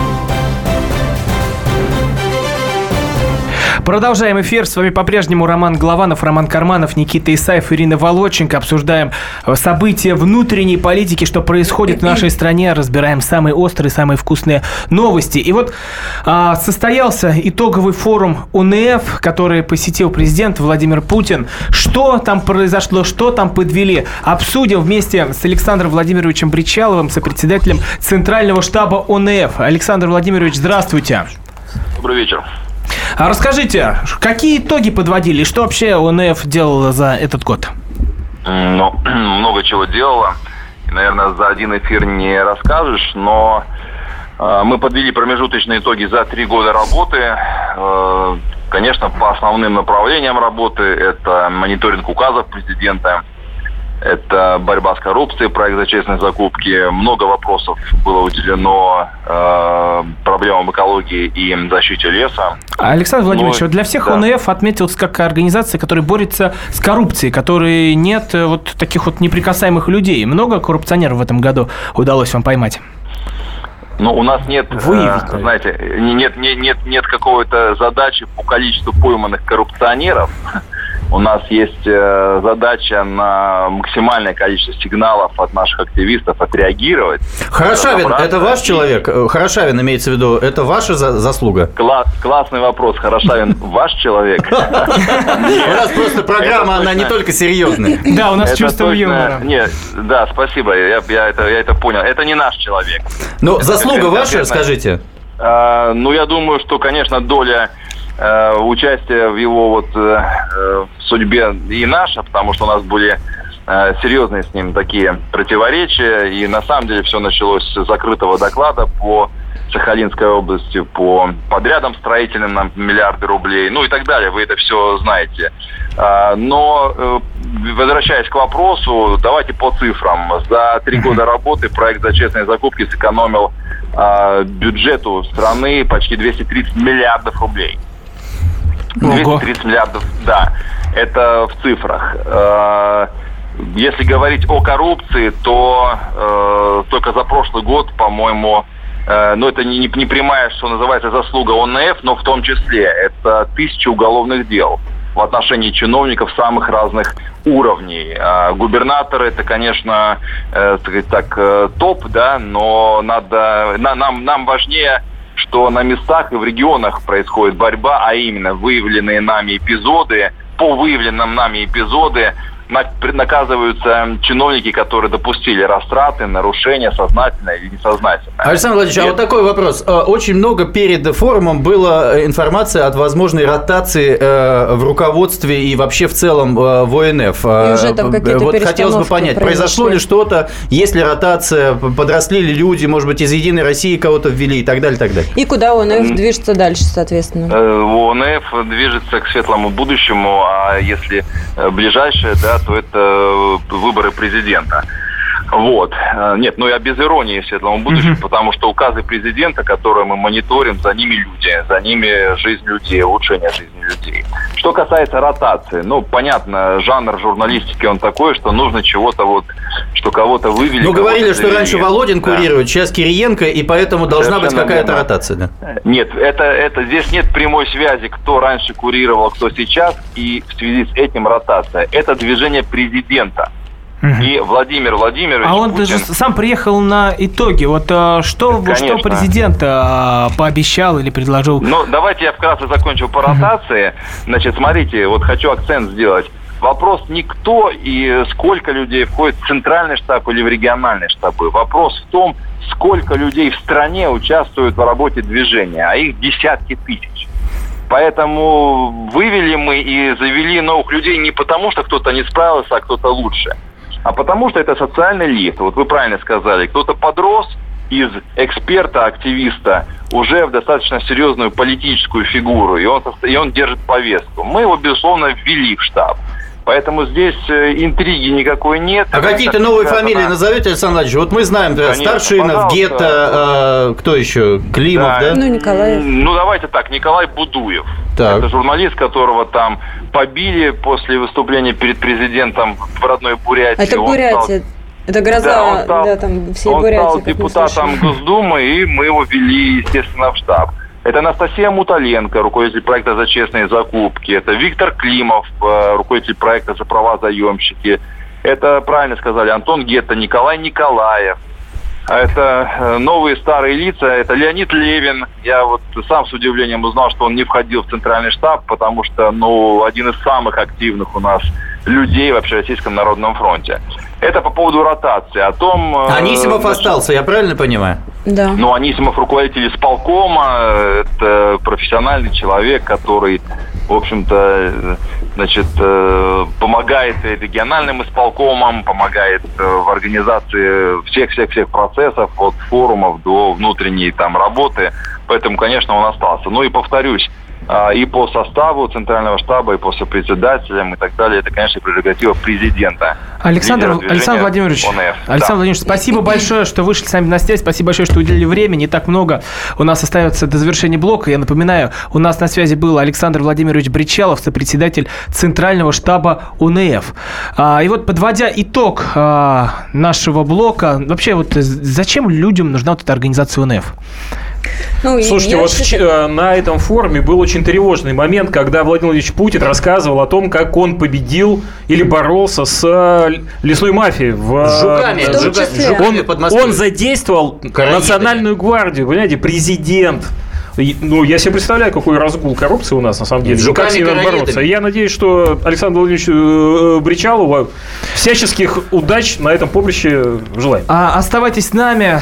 Продолжаем эфир. С вами по-прежнему Роман Голованов, Роман Карманов, Никита Исаев, Ирина Волоченко. Обсуждаем э, события внутренней политики, что происходит в нашей стране. Разбираем самые острые, самые вкусные новости. И вот а, состоялся итоговый форум УНФ, который посетил президент Владимир Путин. Что там произошло, что там подвели, обсудим вместе с Александром Владимировичем Бричаловым, сопредседателем Центрального штаба УНФ. Александр Владимирович, здравствуйте. Добрый вечер. А расскажите, какие итоги подводили? Что вообще ОНФ делала за этот год? Ну, много чего делала. Наверное, за один эфир не расскажешь, но э, мы подвели промежуточные итоги за три года работы. Э, конечно, по основным направлениям работы это мониторинг указов президента, это борьба с коррупцией, проект за честные закупки. Много вопросов было уделено э, проблемам экологии и защите леса. Александр Владимирович, Ну, вот для всех да. ОНФ отметился как организация, которая борется с коррупцией, которой нет э, вот таких вот неприкасаемых людей. Много коррупционеров в этом году удалось вам поймать? Но у нас нет, э, Выявить, наверное. знаете, не- нет, нет, нет, нет какой-то задачи по количеству пойманных коррупционеров. У нас есть э, задача на максимальное количество сигналов от наших активистов отреагировать. Хорошавин, разобраться. это ваш человек? Э, Хорошавин имеется в виду, это ваша за- заслуга? Кла- классный вопрос, Хорошавин, ваш человек? У нас просто программа, она не только серьезная. Да, у нас чувство юмора. Нет, да, спасибо, я, это, я это понял. Это не наш человек. Ну, заслуга ваша, скажите? Ну, я думаю, что, конечно, доля э, участия в его вот э, э, судьбе и наша, потому что у нас были э, серьезные с ним такие противоречия, и на самом деле все началось с закрытого доклада по Сахалинской области, по подрядам строительным на миллиарды рублей, ну и так далее, вы это все знаете. А, Но, э, возвращаясь к вопросу, давайте по цифрам. За три года работы проект за честные закупки сэкономил а, бюджету страны почти 230 миллиардов рублей. Ого. 230 миллиардов, да. Это в цифрах. Э, Если говорить о коррупции, то э, только за прошлый год, по-моему, э, ну это не, не, прямая, что называется, заслуга ОНФ, но в том числе это тысячи уголовных дел в отношении чиновников самых разных уровней. А губернаторы это, конечно, э, так так, топ, да, но надо, на- нам, нам важнее что на местах и в регионах происходит борьба, а именно выявленные нами эпизоды, по выявленным нами эпизоды наказываются чиновники, которые допустили растраты, нарушения, сознательно или несознательно. Александр Владимирович, а вот такой вопрос. Э, Очень много перед форумом было э, информации от возможной ротации э, в руководстве и вообще в целом э, в ОНФ. Э, И уже там какие-то Вот хотелось бы понять, произошло ли что-то, есть ли ротация, подросли ли люди, может быть, из «Единой России» кого-то ввели и так далее, и так далее. И куда ОНФ движется дальше, соответственно? ОНФ движется к светлому будущему, а если ближайшее, да, то это выборы президента. Вот. Э, Нет, ну я без иронии светлому будущему, потому что указы президента, которые мы мониторим, за ними люди, за ними жизнь людей, улучшение жизни людей. Что касается ротации, ну, понятно, жанр журналистики, он такой, что нужно чего-то вот, что кого-то вывели. Ну, говорили, что раньше Володин Да. курирует, сейчас Кириенко, и поэтому должна быть Совершенно какая-то верно. ротация. Да. Нет, это, это здесь нет прямой связи, кто раньше курировал, кто сейчас, и в связи с этим ротация. Это движение президента. И Владимир Владимирович А он Путин... же сам приехал на итоги. Вот э, что, что президент э, пообещал или предложил? Ну, давайте я вкратце закончу по ротации. Значит, смотрите, вот хочу акцент сделать. Вопрос не кто и сколько людей входит в центральный штаб или в региональные штабы. Вопрос в том, сколько людей в стране участвуют в работе движения, а их десятки тысяч. Поэтому вывели мы и завели новых людей не потому, что кто-то не справился, а кто-то лучше, а потому что это социальный лифт. Вот вы правильно сказали, кто-то подрос из эксперта, активиста уже в достаточно серьезную политическую фигуру, и он, и он держит повестку. Мы его, безусловно, ввели в штаб. Поэтому здесь э, интриги никакой нет. А какие-то новые фамилии назовете, Александр Владимирович? Вот мы знаем, да, Конечно, Старшинов. Гетто, э, кто еще? Климов, да? Ну, Николаев. Ну, давайте так, Николай Будуев. Так. Это журналист, которого там побили после выступления перед президентом в родной Бурятии. Это Он Бурятия. стал- Это гроза, Да, он да, стал- там все он Бурятии. стал депутатом. Госдумы, и мы его ввели, естественно, в штаб. Это Анастасия Муталенко, руководитель проекта «За честные закупки». Это Виктор Климов, э, руководитель проекта «За права заемщики». Это, правильно сказали, Антон Гетто, Николай Николаев. А Это э, новые старые лица. Это Леонид Левин. Я вот сам с удивлением узнал, что он не входил в центральный штаб, потому что, ну, один из самых активных у нас людей в Общероссийском народном фронте. Это по поводу ротации. О том... э, Анисимов значит, остался, я правильно понимаю? Да. ну, Анисимов руководитель исполкома, это профессиональный человек, который, в общем-то, значит, э, помогает региональным исполкомам, помогает э, в организации всех-всех-всех процессов, от форумов до внутренней там работы. Поэтому, конечно, он остался. Ну и повторюсь, и по составу Центрального штаба, и по сопредседателям и так далее, это, конечно, прерогатива президента. Александр, Александр Владимирович, ОНФ. Александр Да. Владимирович, спасибо большое, что вышли с нами на связь. Спасибо большое, что уделили время. Не так много у нас остается до завершения блока. Я напоминаю, у нас на связи был Александр Владимирович Бричалов, сопредседатель Центрального штаба УНФ. А, и вот подводя итог а, нашего блока, вообще вот зачем людям нужна вот эта организация УНФ? Ну, Слушайте, вот считаю- э, на этом форуме был очень тревожный момент, когда Владимир Владимирович Путин рассказывал о том, как он победил или боролся с э, лесной мафией. В, э, С жуками, в В том жука- числе. жуками Он, под он задействовал Караидами. национальную гвардию, понимаете, президент. Ну, я себе представляю, какой разгул коррупции у нас, на самом деле. Ну, как с ней надо бороться. Я надеюсь, что Александру Владимировичу э, Бричалову всяческих удач на этом поприще желаем. А, оставайтесь с нами.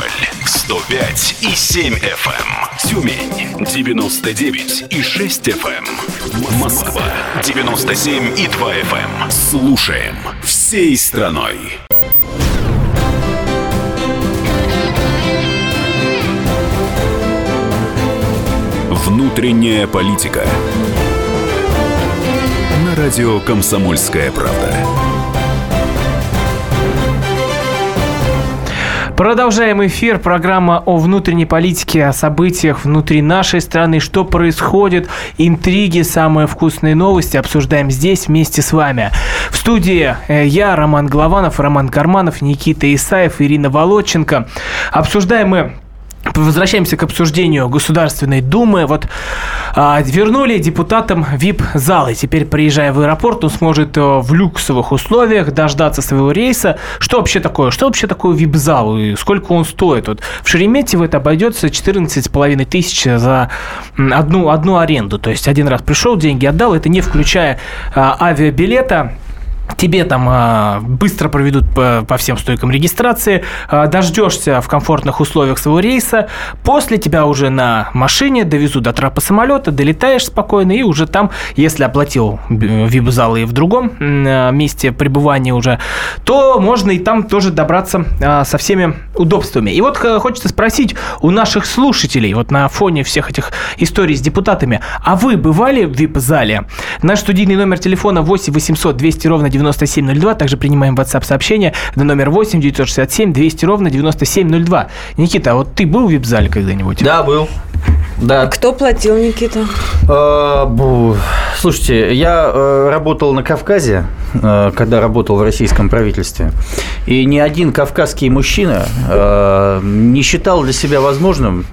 105 и 7 FM. Тюмень 99 и 6 FM. Москва 97 и 2 FM. Слушаем всей страной. Внутренняя политика. На радио «Комсомольская правда». Продолжаем эфир. Программа о внутренней политике, о событиях внутри нашей страны, что происходит, интриги, самые вкусные новости обсуждаем здесь вместе с вами. В студии э, я, Роман Голованов, Роман Карманов, Никита Исаев, Ирина Володченко. Обсуждаем мы Возвращаемся к обсуждению Государственной Думы. Вот а, вернули депутатам VIP-залы. Теперь, приезжая в аэропорт, он сможет э, в люксовых условиях дождаться своего рейса. Что вообще такое? Что вообще такое VIP-зал? И сколько он стоит? Вот в Шереметьево это обойдется 14,5 тысяч за одну, одну аренду. То есть один раз пришел, деньги отдал. Это не включая а, авиабилета. Тебе там а, быстро проведут по, по всем стойкам регистрации, а, дождешься в комфортных условиях своего рейса, после тебя уже на машине довезут до трапа самолета, долетаешь спокойно и уже там, если оплатил вип-зал и в другом а, месте пребывания уже, то можно и там тоже добраться а, со всеми удобствами. И вот э, хочется спросить у наших слушателей, вот на фоне всех этих историй с депутатами, а вы бывали в вип-зале? Наш студийный номер телефона 8 800 200 ровно 97 9702. Также принимаем WhatsApp-сообщение на номер 8 967 200 ровно 9702. Никита, а вот ты был в вип-зале когда-нибудь? Да, был. Да. Кто платил, Никита? Бу- Слушайте, я э, работал на Кавказе, э, когда работал в российском правительстве, и ни один кавказский мужчина э, не считал для себя возможным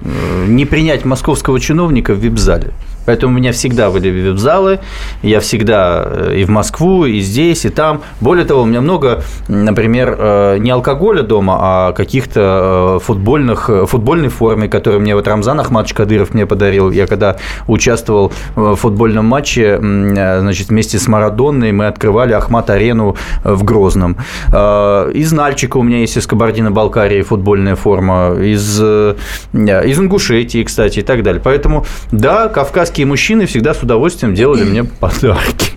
не принять московского чиновника в вип-зале. Поэтому у меня всегда были вип-залы, я всегда э, и в Москву, и здесь, и там. Более того, у меня много, например, э, не алкоголя дома, а каких-то э, футбольных, футбольной формы, которые мне вот Рамзан Ахматович Кадыров мне подарил. Я когда участвовал в футбольном матче, значит, вместе с Марадонной мы открывали Ахмат-арену в Грозном. Из Нальчика у меня есть из Кабардино-Балкарии футбольная форма, из, из Ингушетии, кстати, и так далее. Поэтому, да, кавказские мужчины всегда с удовольствием делали мне подарки.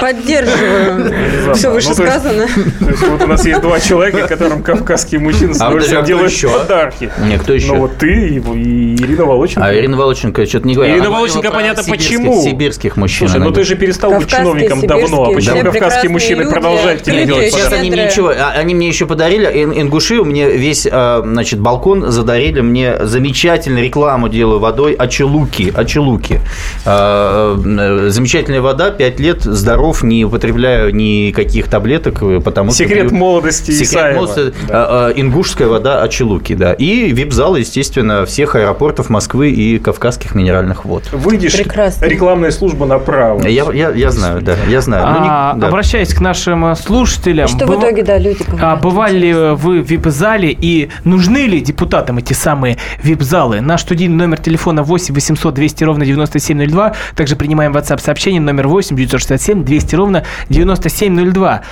Поддерживаю. Все Ну, вышесказано. Вот у нас есть два человека, которым кавказские мужчины с А кто делают еще? подарки. Не, кто еще? Ну вот ты и и Ирина Волоченко. А Ирина Волоченко что-то не говорит. Ирина Волоченко, понятно, почему. Сибирских мужчин. Слушай, ну ты же перестал быть чиновником давно. А почему кавказские мужчины продолжают тебе делать подарки? они мне ничего, а- они мне еще подарили, ин- ингуши у меня весь, а, значит, балкон задарили мне замечательную рекламу делаю водой Ачелуки. А, э, Замечательная вода, 5 лет, здоров, не употребляю никаких таблеток, э, потому что... Секрет пью- молодости Секрет Исаева. молодости, Да. а, а, ингушская вода Ачелуки, да. И вип-зал, естественно, всех аэропортов Москвы и Кавказских минеральных вод. Выйдешь, Прекрасно. рекламная служба направо. Я, я, я знаю, да, я знаю. Ну, не- А, да. Обращаясь к нашим э, слушателям. Что в быва- итоге, да, люди А говорят? бывали ли вы в вип-зале и нужны ли депутатам эти самые вип-залы? Наш студийный номер телефона 8 800 200 ровно 9702. Также принимаем WhatsApp сообщение номер 8 967 200 ровно 9702.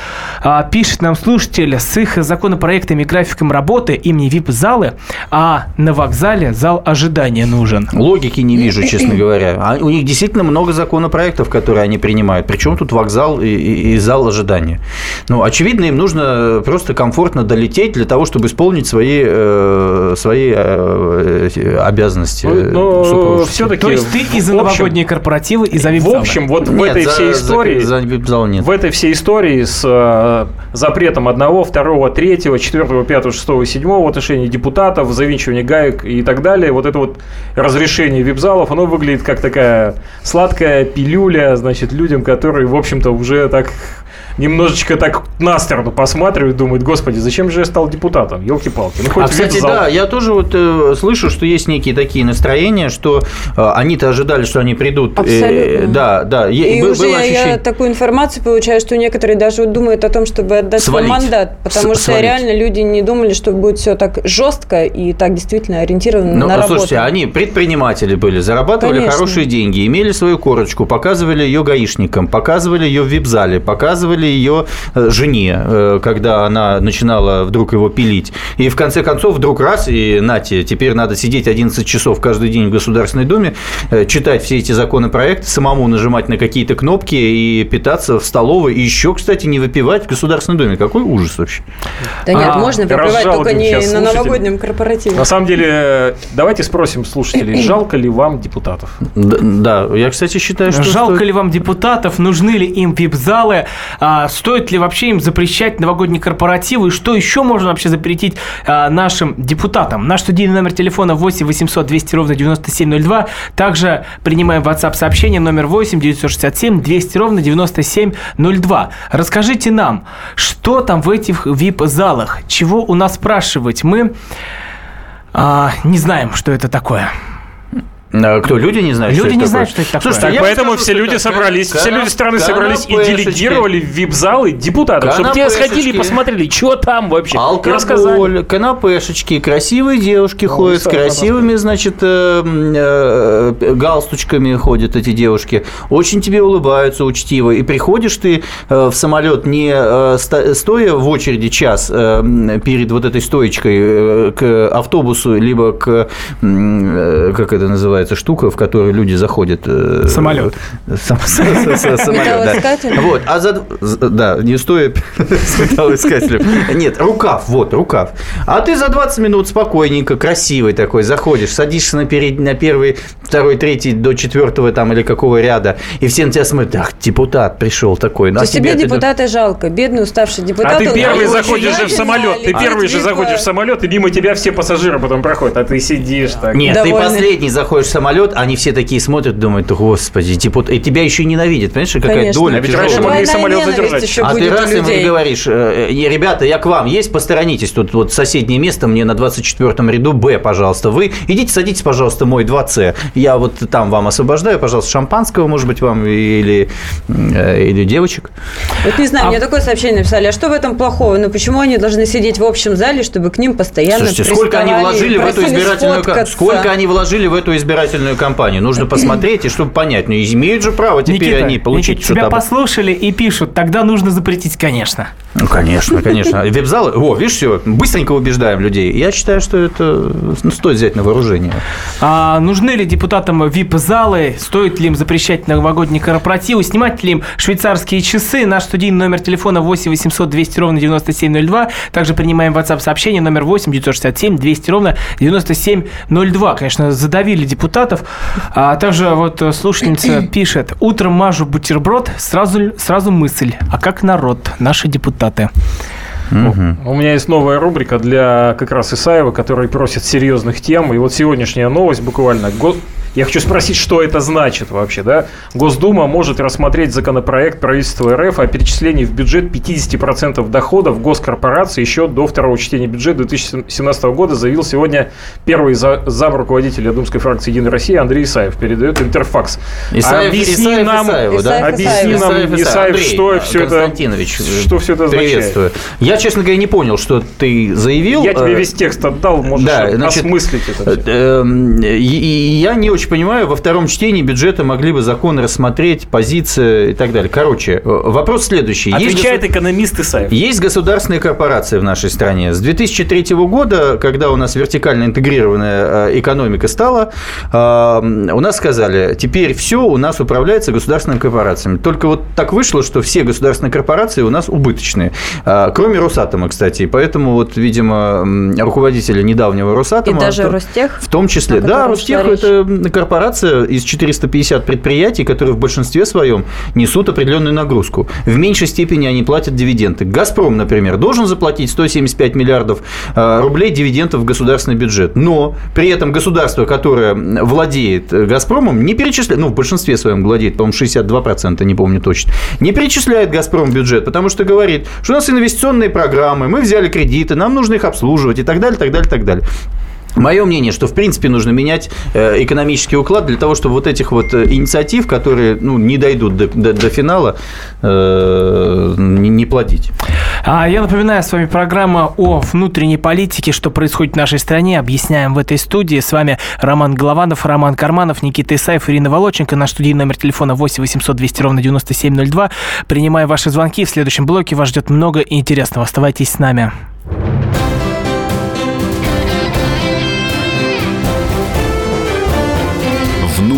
А, пишет нам слушатель с их законопроектами и графиком работы им не вип-залы, а на вокзале зал ожидания нужен. Логики не вижу, честно говоря. А у них действительно много законопроектов, которые они принимают. Причем тут вокзал и, и- и зал ожидания. Ну, очевидно, им нужно просто комфортно долететь для того, чтобы исполнить свои, э, свои э, э, обязанности. Ну, но супружеские. Все-таки... То есть ты и за новогодние корпоративы, и за В вип-залы? общем, вот в Нет, этой за- всей за- истории... За, вип-зал нет. В этой всей истории с э, запретом одного, второго, третьего, четвертого, пятого, шестого седьмого в отношении депутатов, завинчивания гаек и так далее, вот это вот разрешение вип-залов, оно выглядит как такая сладкая пилюля, значит, людям, которые, в общем-то, уже так немножечко так на сторону посматривают, думают, господи, зачем же я стал депутатом? Елки-палки. Ну, хоть А, кстати, вип-зал. да, я тоже вот э, слышу, что есть некие такие настроения, что э, они-то ожидали, что они придут. э, Абсолютно. да, да. Е- И бы- уже было я, ощущение- такую информацию получаю, что некоторые даже вот думают о том, чтобы отдать свой мандат, потому С- что свалить. реально люди не думали, что будет все так жестко и так действительно ориентировано Ну, на работу. слушайте, они предприниматели были, зарабатывали Конечно. хорошие деньги, имели свою корочку, показывали ее гаишникам, показывали ее в вип-зале, показывали ее э, жене, э, когда она начинала вдруг его пилить. И в конце концов вдруг раз, и нате, теперь надо сидеть 11 часов каждый день в Государственной Думе, э, читать все эти законопроекты, самому нажимать на какие-то кнопки и питаться в столовой. И еще, кстати, не выпивать в Государственной Думе. Какой ужас вообще. Да нет, А, можно выпивать, только не на слушателей. новогоднем корпоративе. На самом деле, давайте спросим слушателей, жалко ли вам депутатов? Да, да, я, кстати, считаю, что... Жалко стоит- ли вам депутатов? Нужны ли им вип-залы? А, стоит ли вообще им запрещать новогодние корпоративы? И что еще можно вообще запретить а, нашим депутатам? Наш студийный номер телефона 8 800 200 ровно 9702. Также принимаем WhatsApp сообщение номер 8 967 200 ровно 9702. Расскажите нам, что там в этих вип-залах? Чего у нас спрашивать? Мы а, не знаем, что это такое. А Кто, люди не знают, Люди что не это знают, такое? что это такое. Слушайте, Так поэтому скажу, все люди собрались, все люди страны собрались и делегировали в вип-залы депутатов, чтобы те сходили и посмотрели, что там вообще. Алкоголь, канапешечки, красивые девушки ходят с красивыми, значит, э, м, э, галстучками ходят эти девушки. Очень тебе улыбаются учтиво. И приходишь ты э, в самолет не э, стоя в очереди час э, перед вот этой стоечкой э, к автобусу, либо к, э, как это называется, штука, в которую люди заходят. э, Самолет. сам- самолет, да. Вот, а за... Да, не стоя с металлоискателем. Нет, рукав, вот, рукав. А ты за 20 минут спокойненько, красивый такой, заходишь, садишься на, перед... на первый второй, третий до четвертого там или какого ряда, и все на тебя смотрят, ах, депутат пришел такой. Ну, То а тебе тебя- депутата жалко, бедный уставший депутат. А ты первый заходишь же в самолет. Ты первый же заходишь в самолет, и мимо тебя все пассажиры потом проходят, а ты сидишь так. Нет, ты последний заходишь самолет, они все такие смотрят, думают, господи, депутат, и тебя еще ненавидят, понимаешь, какая Конечно. доля А ведь раньше могли самолет задержать. А ты раз и говоришь, э, э, ребята, я к вам, есть, посторонитесь, тут вот соседнее место мне на 24 ряду Б, пожалуйста, вы идите, садитесь, пожалуйста, мой 2С, я вот там вам освобождаю, пожалуйста, шампанского, может быть, вам или, э, или девочек. Вот не знаю, А мне такое сообщение написали, а что в этом плохого? Ну почему они должны сидеть в общем зале, чтобы к ним постоянно Слушайте, сколько они вложили в эту избирательную ка- сфоткаться? сколько они вложили в эту избирательную кампанию? Нужно посмотреть и чтобы понять. Ну, имеют же право теперь Никита, они получить Никита, тебя послушали и пишут, тогда нужно запретить, конечно. Ну, конечно, конечно. Веб-залы, о, видишь, все, быстренько убеждаем людей. Я считаю, что это ну, стоит взять на вооружение. А нужны ли депутатам VIP-залы? Стоит ли им запрещать новогодние корпоративы? Снимать ли им швейцарские часы? Наш студийный номер телефона 8 800 200 ровно 9702. Также принимаем WhatsApp сообщение номер 8 967 200 ровно 9702. Конечно, задавили депутатов. А также вот э, слушательница пишет. Утром мажу бутерброд, сразу, сразу мысль. А как народ? Наши депутаты. У меня есть новая рубрика для как раз Исаева, который просит серьезных тем. И вот сегодняшняя новость буквально. Я хочу спросить, что это значит вообще, да? Госдума может рассмотреть законопроект правительства РФ о перечислении в бюджет 50% доходов госкорпорации еще до второго чтения бюджета 2017 года, заявил сегодня первый за- зам руководителя Думской фракции Единой России Андрей Исаев. Передает Интерфакс. Исаев, Объясни Исаев нам, Исаеву, да? Исаев объясни Исаев. нам, Исаев Исаев. Исаев, Андрей, что все это, что все это означает. Приветствую. Я, честно говоря, не понял, что ты заявил. Я тебе Э, весь текст отдал, можешь Да, значит, осмыслить это. Эм, И и я не очень понимаю, во втором чтении бюджета могли бы закон рассмотреть, позиция и так далее. Короче, э, вопрос следующий. Есть Отвечает госу- экономист Исаев. Есть государственные корпорации в нашей стране. С 2003 года, когда у нас вертикально интегрированная э, экономика стала, э, у нас сказали, теперь все у нас управляется государственными корпорациями. Только вот так вышло, что все государственные корпорации у нас убыточные. Кроме Росатома, кстати. И поэтому, вот, видимо, руководители недавнего И Росатома... даже то- Ростех? в том числе, да, Ростех это корпорация из 450 предприятий, которые в большинстве своем несут определенную нагрузку. В меньшей степени они платят дивиденды. «Газпром», например, должен заплатить 175 миллиардов э, рублей дивидендов в государственный бюджет. Но при этом государство, которое владеет «Газпромом», не перечисляет, ну, в большинстве своем владеет, по-моему, 62%, не помню точно, не перечисляет «Газпром» бюджет, потому что говорит, что у нас инвестиционные программы, мы взяли кредиты, нам нужно их обслуживать и так далее, так далее, так далее. Мое мнение, что в принципе нужно менять э, экономический уклад для того, чтобы вот этих вот э, инициатив, которые ну, не дойдут до, до- до финала, э, не, не плодить. А я напоминаю, с вами программа о внутренней политике, что происходит в нашей стране. Объясняем в этой студии. С вами Роман Голованов, Роман Карманов, Никита Исаев, Ирина Волоченко. Наш студийный номер телефона 8 800 200 ровно 9702. Принимаю ваши звонки. В следующем блоке вас ждет много интересного. Оставайтесь с нами.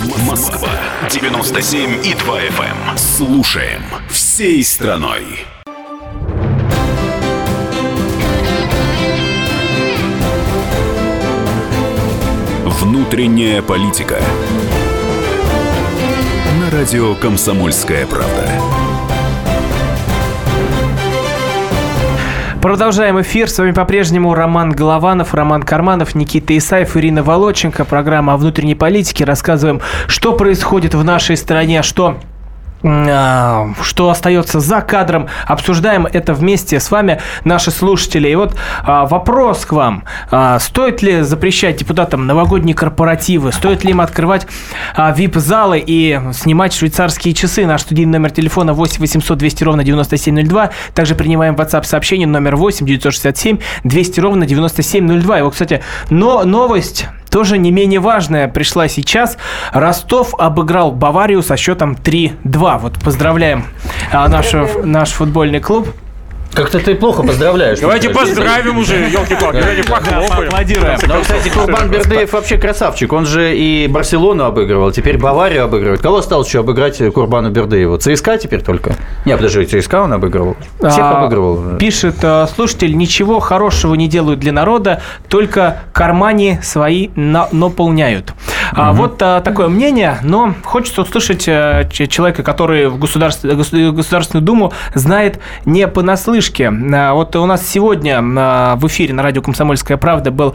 Москва 97 и 2 FM. Слушаем всей страной. Внутренняя политика. На радио «Комсомольская правда». Продолжаем эфир. С вами по-прежнему Роман Голованов, Роман Карманов, Никита Исаев, Ирина Волоченко. Программа о внутренней политике. Рассказываем, что происходит в нашей стране, что а, что остается за кадром. Обсуждаем это вместе с вами, наши слушатели. И вот а, вопрос к вам. А, стоит ли запрещать депутатам новогодние корпоративы? Стоит ли им открывать а, VIP-залы и снимать швейцарские часы? Наш студийный номер телефона 8 800 200 ровно 9702. Также принимаем WhatsApp сообщение номер 8 967 200 ровно 9702. И вот, кстати, но новость тоже не менее важная пришла сейчас. Ростов обыграл Баварию со счетом 3-2. Вот поздравляем а, наш, наш футбольный клуб. Как-то ты плохо поздравляешь. Давайте поздравим уже, елки-палки, давайте похлопаем. Аплодируем. Но, кстати, Курбан Бердыев вообще красавчик. Он же и Барселону обыгрывал, теперь Баварию обыгрывает. Кого стал еще обыграть Курбану Бердыеву? ЦСКА теперь только? Не, подожди, ЦСКА он обыгрывал. Всех А, обыгрывал. Пишет э, слушатель, ничего хорошего не делают для народа, только кармани свои на- наполняют. А, вот а, такое мнение, но хочется услышать ч- человека, который в государств- гос- Государственную Думу знает не понаслышке. А, Вот у нас сегодня а, в эфире на радио «Комсомольская правда» был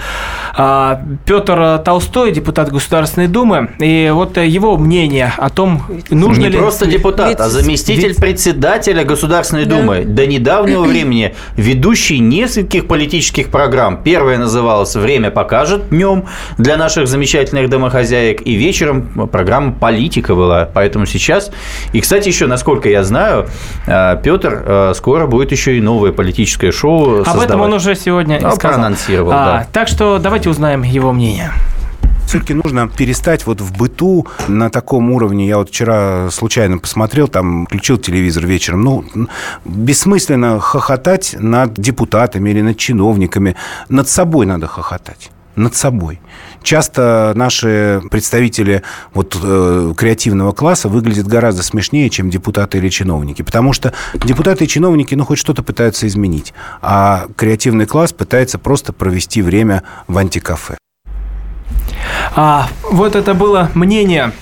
а, Петр Толстой, депутат Государственной Думы, и вот его мнение о том, нужно Не ли... просто депутат, а Вице- заместитель вице- председателя Государственной Да. Думы. До недавнего времени ведущий нескольких политических программ. Первая называлась «Время покажет» днем для наших замечательных домохозяек. И вечером программа «Политика» была. Поэтому сейчас... И, кстати, еще, насколько я знаю, Петр скоро будет еще и новое политическое шоу Об этом создавать. он уже сегодня и сказал. проанонсировал, А, да. Так что давайте узнаем его мнение. Все-таки нужно перестать вот в быту на таком уровне. Я вот вчера случайно посмотрел, там включил телевизор вечером. Ну, бессмысленно хохотать над депутатами или над чиновниками. Над собой надо хохотать. Над собой. Часто наши представители вот, э, креативного класса выглядят гораздо смешнее, чем депутаты или чиновники. Потому что депутаты и чиновники, ну, хоть что-то пытаются изменить. А креативный класс пытается просто провести время в антикафе. А, вот это было мнение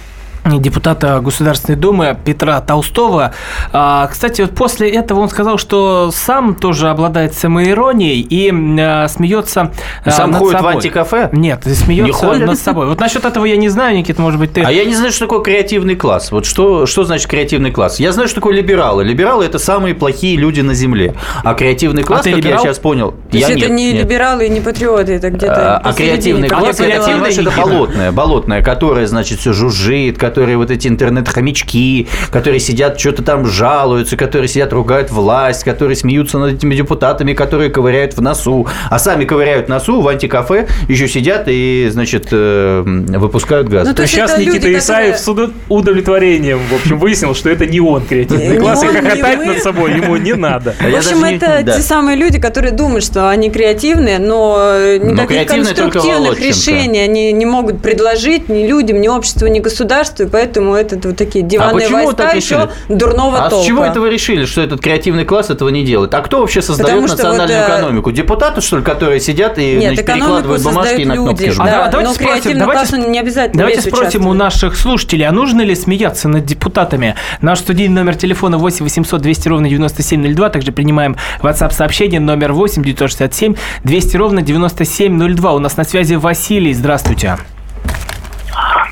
депутата Государственной Думы Петра Толстого. А, кстати, вот после этого он сказал, что сам тоже обладает самоиронией и а, смеется а, Сам над ходит в собой. антикафе? Нет, Не смеется ходит? над собой. Вот насчет этого я не знаю, Никита, может быть, ты... А я не знаю, что такое креативный класс. Вот что, что значит креативный класс? Я знаю, что такое либералы. Либералы – это самые плохие люди на земле. А креативный класс, ты как либерал? я сейчас понял... То есть я это нет, не нет. либералы и не патриоты, это где-то А, а креативный А класс, это это Никита. болотное, болотное, которое, значит, все жужжит, которые вот эти интернет-хомячки, которые сидят, что-то там жалуются, которые сидят, ругают власть, которые смеются над этими депутатами, которые ковыряют в носу, а сами ковыряют в носу в антикафе, еще сидят и, значит, э, выпускают газ. Ну, то есть Сейчас это Никита люди, Исаев которые- с удовлетворением, в общем, выяснил, что это не он креативный класс, и хохотать над собой ему не надо. А В общем, это те самые люди, которые думают, что они креативные, но никаких креативные только конструктивных решений они не могут предложить ни людям, ни обществу, ни государству, и поэтому это вот такие диванные почему вы войска еще дурного А толка. с чего это вы решили, что этот креативный класс этого не делает? А кто вообще создает Потому что национальную вот, э, экономику? Депутаты, что ли, которые сидят и Нет, значит, перекладывают бумажки и создают на кнопки люди, жмут? А да, давайте но спросим, креативный давайте класс, он не обязательно Давайте спросим у наших слушателей, а нужно ли смеяться над депутатами? Наш студийный номер телефона 8 800 200 ровно 9702. Также принимаем WhatsApp-сообщение номер 8 967 200 ровно 9702. У нас на связи Василий. Здравствуйте.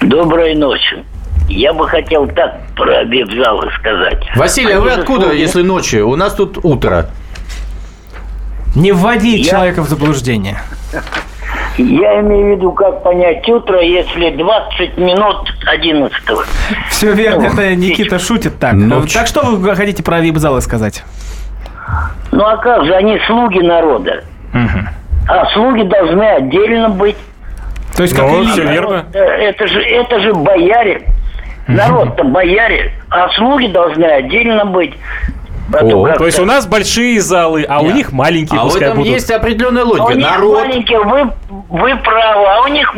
Доброй ночи. Я бы хотел так про вип-залы сказать. Василий, а вы откуда, служат- если ночью? У нас тут утро. Не вводи Я- человека в заблуждение. Я имею в виду, как понять утро, если 20 минут 11 Все верно, Ну, это Никита шутит так. Ночь. Так что вы хотите про вип-залы сказать? Ну а как же, они слуги народа. А слуги должны отдельно быть. То есть как Ну, элита. все верно. Э, Это же, это же бояре. Народ-то бояре, а слуги должны отдельно быть. То О, То есть у нас большие залы, а у Нет. них маленькие А в пускай этом будут. есть определенная А у логика. них Народ... маленькие, вы, вы правы, а у них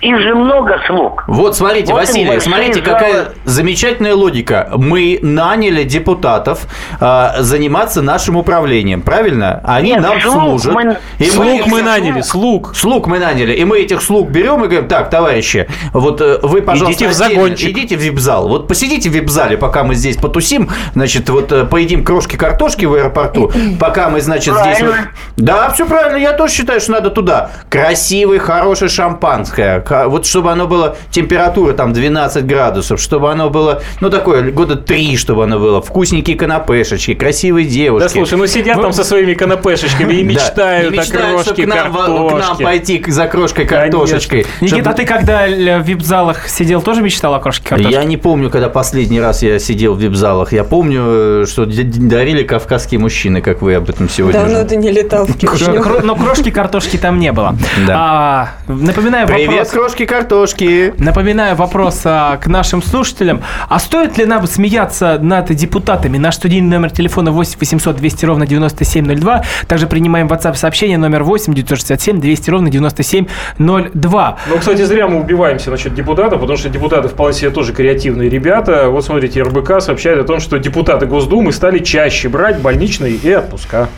их же много слуг. Вот смотрите, Вот Василий, смотрите, залы. какая замечательная логика. Мы наняли депутатов а, заниматься нашим управлением, правильно? Они Нет, нам слуг служат. мы- И Слуг мы их- наняли, слуг. Слуг мы наняли, и мы этих слуг берем и говорим, так, товарищи, вот э, вы, пожалуйста, Идите в загончик. идите в вип-зал. Вот посидите в вип-зале, пока мы здесь потусим, значит, вот э, поедим крошки картошки в аэропорту, пока мы, значит, здесь... Правильно. Да, все правильно, я тоже считаю, что надо туда. Красивый, хорошее шампанское, вот чтобы оно было, температура там 12 градусов, чтобы оно было, ну, такое, года 3, чтобы оно было, вкусненькие канапешечки, красивые девушки. Да слушай, ну сидят там со своими канапешечками и Да, мечтают и о мечтают, крошке к нам, в- к нам картошки. пойти за крошкой картошечкой. Никита, Чтоб- а ты когда в вип-залах сидел, тоже мечтал о крошке картошки? Я не помню, когда последний раз я сидел в вип-залах. Я помню, э, что дарили кавказские мужчины, как вы об этом сегодня. Давно уже. ты не летал в Но крошки картошки там не было. Да. А, напоминаю Привет, вопрос. Крошки картошки. Напоминаю вопрос а, к нашим слушателям. А стоит ли нам смеяться над депутатами? Наш студийный номер телефона 8 800 200 ровно 9702. Также принимаем WhatsApp сообщение номер 8 967 200 ровно 9702. Ну, кстати, зря мы убиваемся насчет депутатов, потому что депутаты вполне себе тоже креативные ребята. Вот смотрите, РБК сообщает о том, что депутаты Госдумы стали чаще брать больничные и отпуска.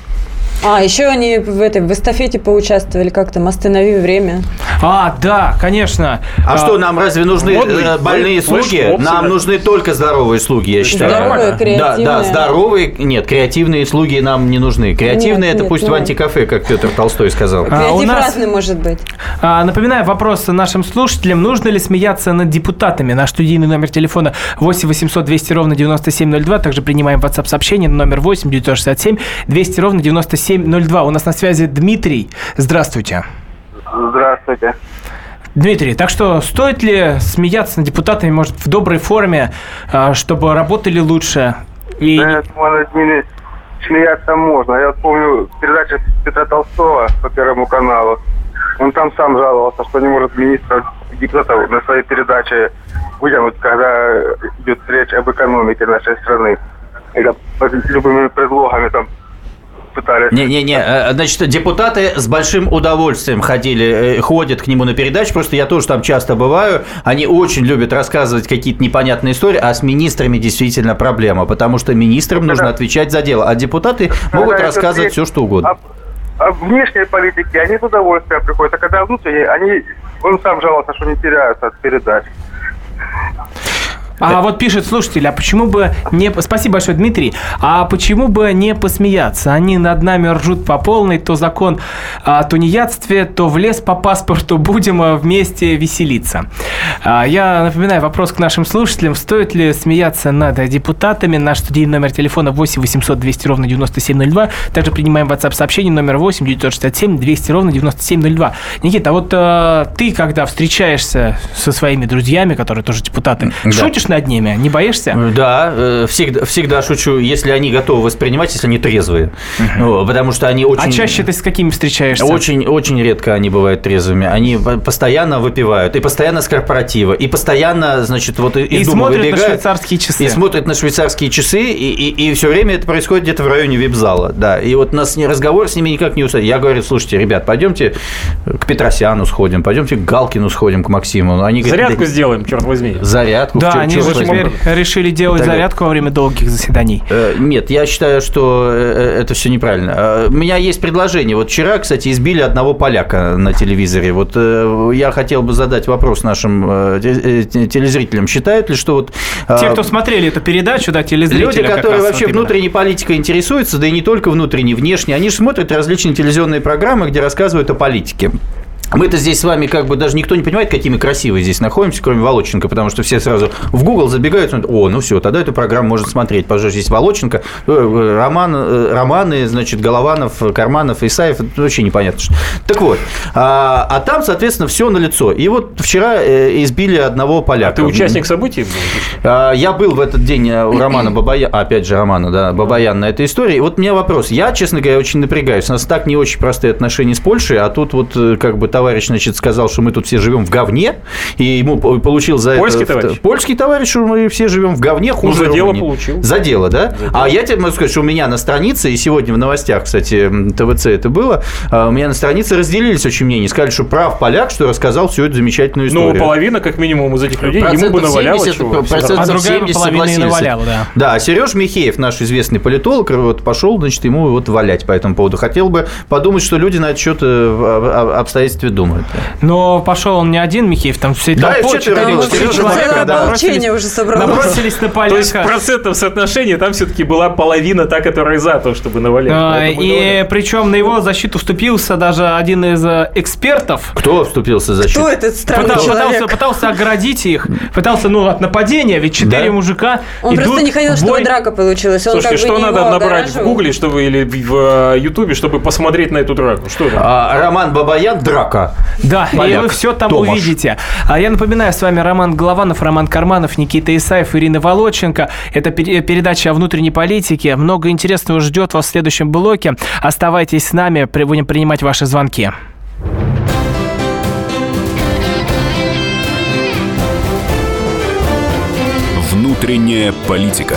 А, еще они в этой в эстафете поучаствовали, как там «Останови время». А, да, конечно. А, что, нам разве нужны модный э, больные флеш- слуги? флеш-моб Нам нужны только здоровые слуги, я считаю. Здоровые, Да, креативные. да, здоровые. Нет, креативные слуги нам не нужны. Креативные Нет, это нет, пусть в ну. антикафе, как Петр Толстой сказал. А, у Креатив нас- разный может быть. А, Напоминаю вопрос нашим слушателям. Нужно ли смеяться над депутатами? Наш студийный номер телефона 8 800 200 ровно 9702. Также принимаем WhatsApp сообщение на номер 8 967 200 ровно 9702. У нас на связи Дмитрий. Здравствуйте. Здравствуйте. Дмитрий, так что стоит ли смеяться над депутатами, может, в доброй форме, а, чтобы работали лучше? И... Да, я думаю, над смеяться можно. Я вот помню передачу Петра Толстого по Первому каналу. Он там сам жаловался, что не может министра депутатов на своей передаче вытянуть, когда идет речь об экономике нашей страны. Это под любыми предлогами там пытались... Не-не-не, э, значит, депутаты с большим удовольствием ходили, э, ходят к нему на передачу, просто я тоже там часто бываю, они очень любят рассказывать какие-то непонятные истории, а с министрами действительно проблема, потому что министрам нужно отвечать за дело, а депутаты могут Когда рассказывать все, что угодно. А внешней политики они с удовольствием приходят, а когда внутренние, они... Он сам жаловался, что не теряются от передач. А вот пишет слушатель, а почему бы не... Спасибо большое, Дмитрий. А почему бы не посмеяться? Они над нами ржут по полной. То закон о тунеядстве, то в лес по паспорту. Будем а, вместе веселиться. А, Я напоминаю вопрос к нашим слушателям. Стоит ли смеяться над депутатами? Наш студийный номер телефона 8 800 200 ровно 9702. Также принимаем WhatsApp сообщение номер 8 967 200 ровно 9702. Никита, а вот а, ты, когда встречаешься со своими друзьями, которые тоже депутаты, Да. шутишь над ними? Не боишься? Да, э, всегда, всегда шучу, если они готовы воспринимать, если они трезвые. Ну, потому что они очень... А чаще ты с какими встречаешься? Очень, очень редко они бывают трезвыми. Они по- постоянно выпивают, и постоянно с корпоратива, и постоянно, значит, вот из И дома смотрят на выбегают, швейцарские часы. И смотрят на швейцарские часы, и, и, все время это происходит где-то в районе вип-зала. Да, и вот нас не разговор с ними никак не усадит. Я говорю, слушайте, ребят, пойдемте к Петросяну сходим, пойдемте к Галкину сходим, к Максиму. Они говорят, Зарядку «Да, сделаем, черт возьми. Зарядку. Да, чё- они вы теперь решили делать зарядку во время долгих заседаний. Э, Нет, я считаю, что э, это все неправильно. Э, У меня есть предложение. Вот вчера, кстати, избили одного поляка на телевизоре. Вот э, я хотел бы задать вопрос нашим э, те- э, телезрителям. Считают ли, что вот... э, Те, кто смотрели эту передачу, да, телезрители. Люди, которые вообще вот внутренней политикой интересуются, да и не только внутренней, внешней, они же смотрят различные телевизионные программы, где рассказывают о политике. Мы-то здесь с вами как бы даже никто не понимает, какие мы красивые здесь находимся, кроме Волоченко, потому что все сразу в Google забегают, смотрят, о, ну все, тогда эту программу можно смотреть. Пожалуйста, здесь Волоченко, э, э, роман, э, романы, значит, Голованов, Карманов, Исаев, это вообще непонятно. Что. Так вот, а, а там, соответственно, все на лицо. И вот вчера избили одного поляка. Ты участник событий был? А, Я был в этот день у Романа Бабаяна, опять же Романа, да, Бабаян на этой истории. И вот у меня вопрос. Я, честно говоря, очень напрягаюсь. У нас так не очень простые отношения с Польшей, а тут вот как бы товарищ, значит, сказал, что мы тут все живем в говне, и ему по- получил за Польский это... товарищ? Польский товарищ, что мы все живем в говне, хуже за дело Румынии. получил. За дело, да? А я тебе могу сказать, что у меня на странице, и сегодня в новостях, кстати, ТВЦ это было, а, у меня на странице разделились очень мнения. Сказали, что прав поляк, что рассказал всю эту замечательную Ну, историю. половина, как минимум, из этих людей ему бы Процентов наваляло 70, чего. процентов А другая 70 половина и согласились. наваляла, да. Да, Сереж Михеев, наш известный политолог, вот пошел, значит, ему вот валять по этому поводу. Хотел бы подумать, что люди на этот счет э, думают. Но пошел он не один, Михеев, там все Да, вчетверо четыре человека да. набросились- Ополчение уже собралось. Набросились на То есть в поляка. процентном соотношении там все-таки была половина та, которая за то, чтобы навалять. А, И говорят. причем на его защиту вступился даже один из э, экспертов. Кто вступился за Кто защиту? этот странный Пытался, пытался, человек? пытался оградить их, пытался, ну, от нападения, ведь четыре Да. мужика Он идут просто не хотел, чтобы бой. драка получилась. Он Слушайте, что надо набрать в. Гугле, чтобы или в э, Ютубе, чтобы посмотреть на эту драку? Что там? А, Роман Бабаян, драка. Да, и Поляк. вы все там Томаш. увидите. А я напоминаю, с вами Роман Голованов, Роман Карманов, Никита Исаев, Ирина Волоченко. Это пер- передача о внутренней политике. Много интересного ждет вас в следующем блоке. Оставайтесь с нами, будем принимать ваши звонки. Внутренняя политика.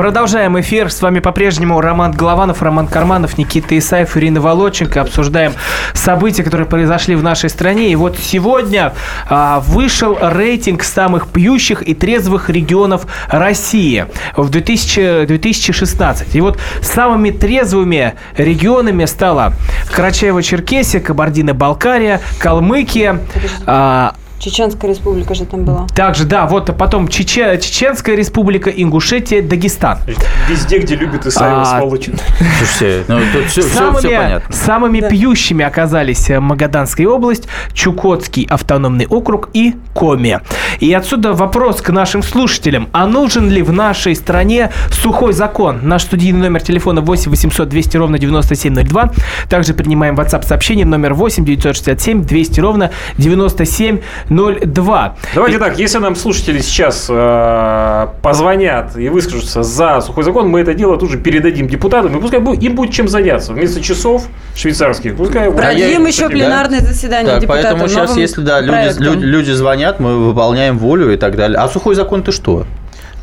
Продолжаем эфир. С вами по-прежнему Роман Голованов, Роман Карманов, Никита Исаев, Ирина Волоченко. Обсуждаем события, которые произошли в нашей стране. И вот сегодня а, вышел рейтинг самых пьющих и трезвых регионов России в 2000 2016. И вот самыми трезвыми регионами стала Карачаево-Черкесия, Кабардино-Балкария, Калмыкия, а, Чеченская республика же там была. также, да, вот потом Чече- Чеченская республика, Ингушетия, Дагестан. Везде, где любит Исаева А, сволочи. Слушайте, ну тут все, самыми, понятно. самыми пьющими оказались э, Магаданская область, Чукотский автономный округ и Коми. И отсюда вопрос к нашим слушателям. А нужен ли в нашей стране сухой закон? Наш студийный номер телефона 8 800 200 ровно 9702. Также принимаем WhatsApp сообщение номер 8 967 200 ровно 9702. Давайте так, если нам слушатели сейчас э, позвонят и выскажутся за сухой закон, мы это дело тут же передадим депутатам, и пускай им будет чем заняться. Вместо часов швейцарских, пускай... Продлим еще Да? пленарное заседание Так, депутатов поэтому сейчас, если да, люди, люди звонят, мы выполняем волю и так далее. А сухой закон ты что?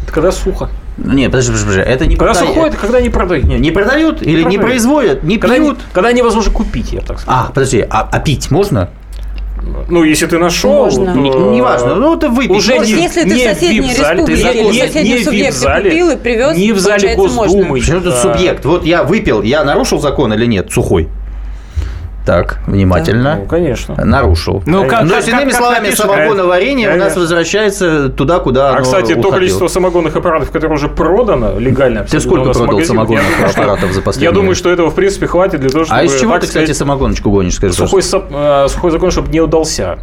Это когда сухо. Не, подожди, подожди, подожди, это не Когда продай- сухое, это когда не продают. Не, не продают или не продают. производят, не Когда, не- пьют. когда невозможно купить, я так скажу. А, подожди, а, а пить можно? Ну, если ты нашел, Можно. то, Не- неважно, ну, ты выпей. Уже не, если ты в не соседней вип-зале, ты республике не- или не- соседнем не в субъекте вип-зале, купил и привез, не в зале. Госдумы. Тут Да. субъект? Вот я выпил, я нарушил закон или нет? Сухой. Так, внимательно. Ну, конечно. Нарушил. Ну, как- то как- как- иными как словами, напишут? самогоноварение у нас Конечно. возвращается туда, куда А, оно кстати, то уходило. количество самогонных аппаратов, которые уже продано легально. Ты сколько продал самогонных я аппаратов за последнее Я думаю, что этого, в принципе, хватит для того, чтобы... А из чего ты, кстати, самогоночку гонишь, скажи, Сухой, э, сухой закон, чтобы не удался.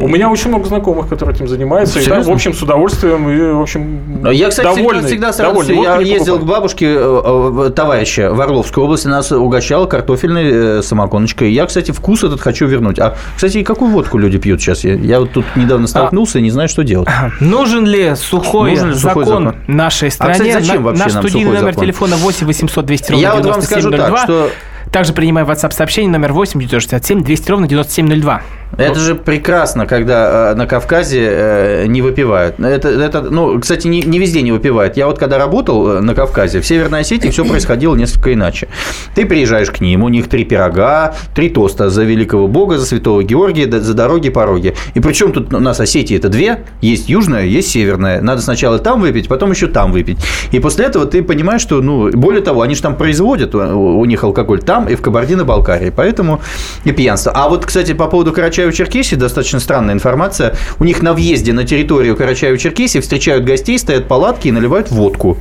У меня очень много знакомых, которые этим занимаются. И так, Серьезно? в общем, с удовольствием. И, в общем, Ну, Я, кстати, довольны. всегда, всегда довольны. сразу, я ездил к бабушке э, э, товарища в Орловской области, нас угощал картофельной э, самогоночкой. Я, кстати, вкус этот хочу вернуть. А, кстати, какую водку люди пьют сейчас? Я, я вот тут недавно столкнулся и не знаю, что делать. Нужен ли сухой, Нужен ли сухой закон, закон? нашей стране? кстати, зачем вообще Наш нам студийный сухой номер закон? телефона 8 800 200 ровно Я вот вам скажу так, 9702. что Также принимаю WhatsApp сообщение номер 8 967 200 ровно 9702. Это же прекрасно, когда э, на Кавказе э, не выпивают. Это, это, ну, кстати, не, не везде не выпивают. Я вот когда работал э, на Кавказе, в Северной Осетии все происходило несколько иначе. Ты приезжаешь к ним, у них три пирога, три тоста за великого бога, за святого Георгия, за дороги, пороги. И причем тут у нас Осетия это две, есть южная, есть северная. Надо сначала там выпить, потом еще там выпить. И после этого ты понимаешь, что, ну, более того, они же там производят у, у них алкоголь там и в Кабардино-Балкарии. Поэтому и пьянство. А вот, кстати, по поводу Карачаево-Черкесии достаточно странная информация. У них на въезде на территорию Карачаево-Черкесии встречают гостей, стоят палатки и наливают водку.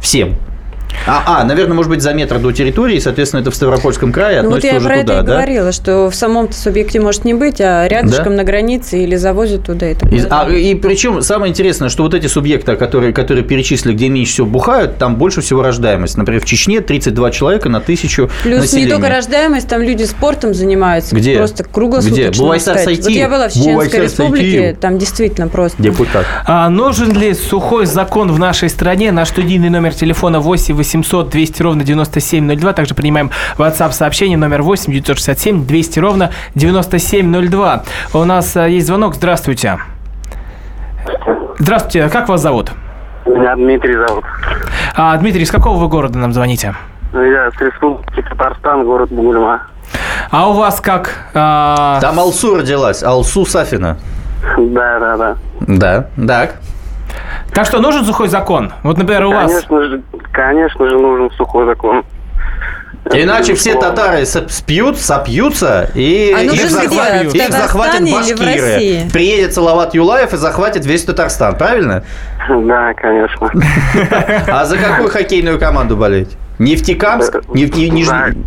Всем. А, а, наверное, может быть, за метр до территории, соответственно, это в Ставропольском крае Ну вот относится я уже про туда, это и да? говорила, что в самом субъекте может не быть, а рядышком на границе или завозят туда это. И, а, и причем самое интересное, что вот эти субъекты, которые, которые перечислили, где меньше всего бухают, там больше всего рождаемость. Например, в Чечне 32 человека на тысячу Плюс населения. не только рождаемость, там люди спортом занимаются. Где? Просто круглосуточно. Где? Бувайсар. Сайти? Вот я была в Чеченской Бувайсар республике, Сайти. там действительно просто. Депутат. А нужен ли сухой закон в нашей стране? Наш студийный номер телефона 8 800 200 ровно 9702. Также принимаем WhatsApp сообщение номер 8 967 200 ровно 9702. У нас а, есть звонок. Здравствуйте. Здравствуйте. Как вас зовут? Меня Дмитрий зовут. А, Дмитрий, из какого вы города нам звоните? Я с республики Татарстан, город Бугульма. А у вас как? а, Там Алсу родилась, Алсу Сафина. Да, да, да. Да, так. Так что нужен сухой закон? Вот, например, у вас... Конечно же, конечно же, нужен сухой закон. Иначе все татары спьют, сопьются и А их, захватят, В их захватят башкиры. Приедет Салават Юлаев и захватит весь Татарстан, правильно? Да, конечно. А за какую хоккейную команду болеть? Нефтекамск? Нефти... Нижний...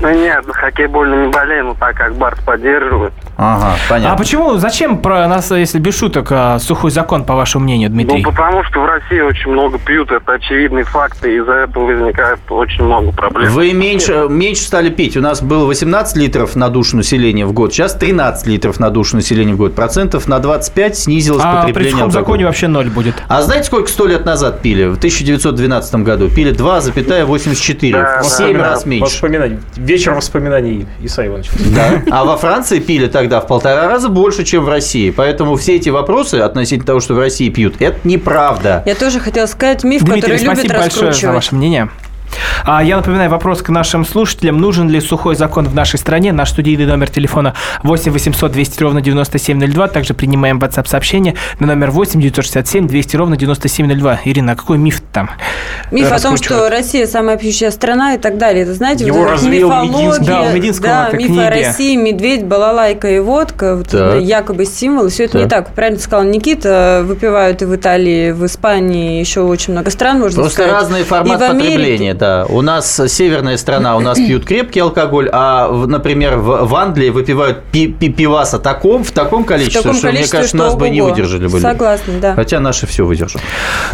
Ну нет, за хоккей больно не болею, но так как Барт поддерживает. Ага, понятно. А почему, зачем про нас, если без шуток, а, сухой закон, по вашему мнению, Дмитрий? Ну, потому что в России очень много пьют, это очевидный факт, и из-за этого возникает очень много проблем. Вы меньше, меньше стали пить. У нас было 18 литров на душу населения в год, сейчас 13 литров на душу населения в год. Процентов на 25 снизилось А при потребление сухом алкоголя. законе вообще ноль будет. А знаете, сколько сто лет назад пили? В 1912 году пили 2,84. Да, в 7 да, раз да. меньше. Воспоминаний. Вечер воспоминаний Исаия Ивановича. Да. А во Франции пили тогда в полтора раза больше, чем в России. Поэтому все эти вопросы относительно того, что в России пьют, это неправда. Я тоже хотела сказать миф, Дмитрий, который любят спасибо большое за раскручивать. ваше мнение. А я напоминаю вопрос к нашим слушателям. Нужен ли сухой закон в нашей стране? Наш студийный номер телефона 8 800 200 ровно 9702. Также принимаем WhatsApp сообщение на номер 8 967 200 ровно 9702. Ирина, а какой миф там? Миф о том, что Россия самая пьющая страна и так далее. Это, знаете, Его вот эта развеял мифология. Да, Мединского да, миф о России, медведь, балалайка и водка, вот якобы символ. Все это не Так. Правильно сказал Никита, выпивают и в Италии, в Испании, еще очень много стран, можно Просто сказать. разный И формат в Америке. потребления, да. У нас северная страна, у нас пьют крепкий алкоголь, а, в- например, в, в Англии выпивают пи- пи- пиваса таком, в таком В количестве, таком что, мне количестве, кажется, что нас бы не выдержали бы. Согласна, да. Хотя наши все выдержат.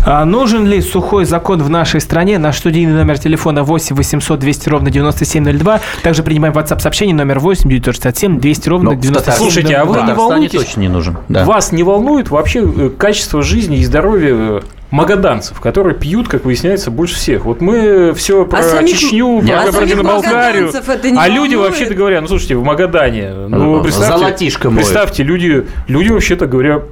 А нужен ли сухой закон в нашей стране? Наш студийный номер телефона 8 800 200 ровно 9702. Также принимаем WhatsApp сообщение номер 8 967 200 ровно Ну, в 9702. Слушайте, а вы В не волнуетесь? точно не нужен. Да. Вас не волнует вообще э, качество жизни и здоровья э, магаданцев, которые пьют, как выясняется, больше всех. Вот мы все про самих- Чечню, а про Кабардино-Балкарию. не А люди вообще-то говоря, ну слушайте, в Магадане, ну представьте, Золотишко представьте, люди, люди вообще-то говоря,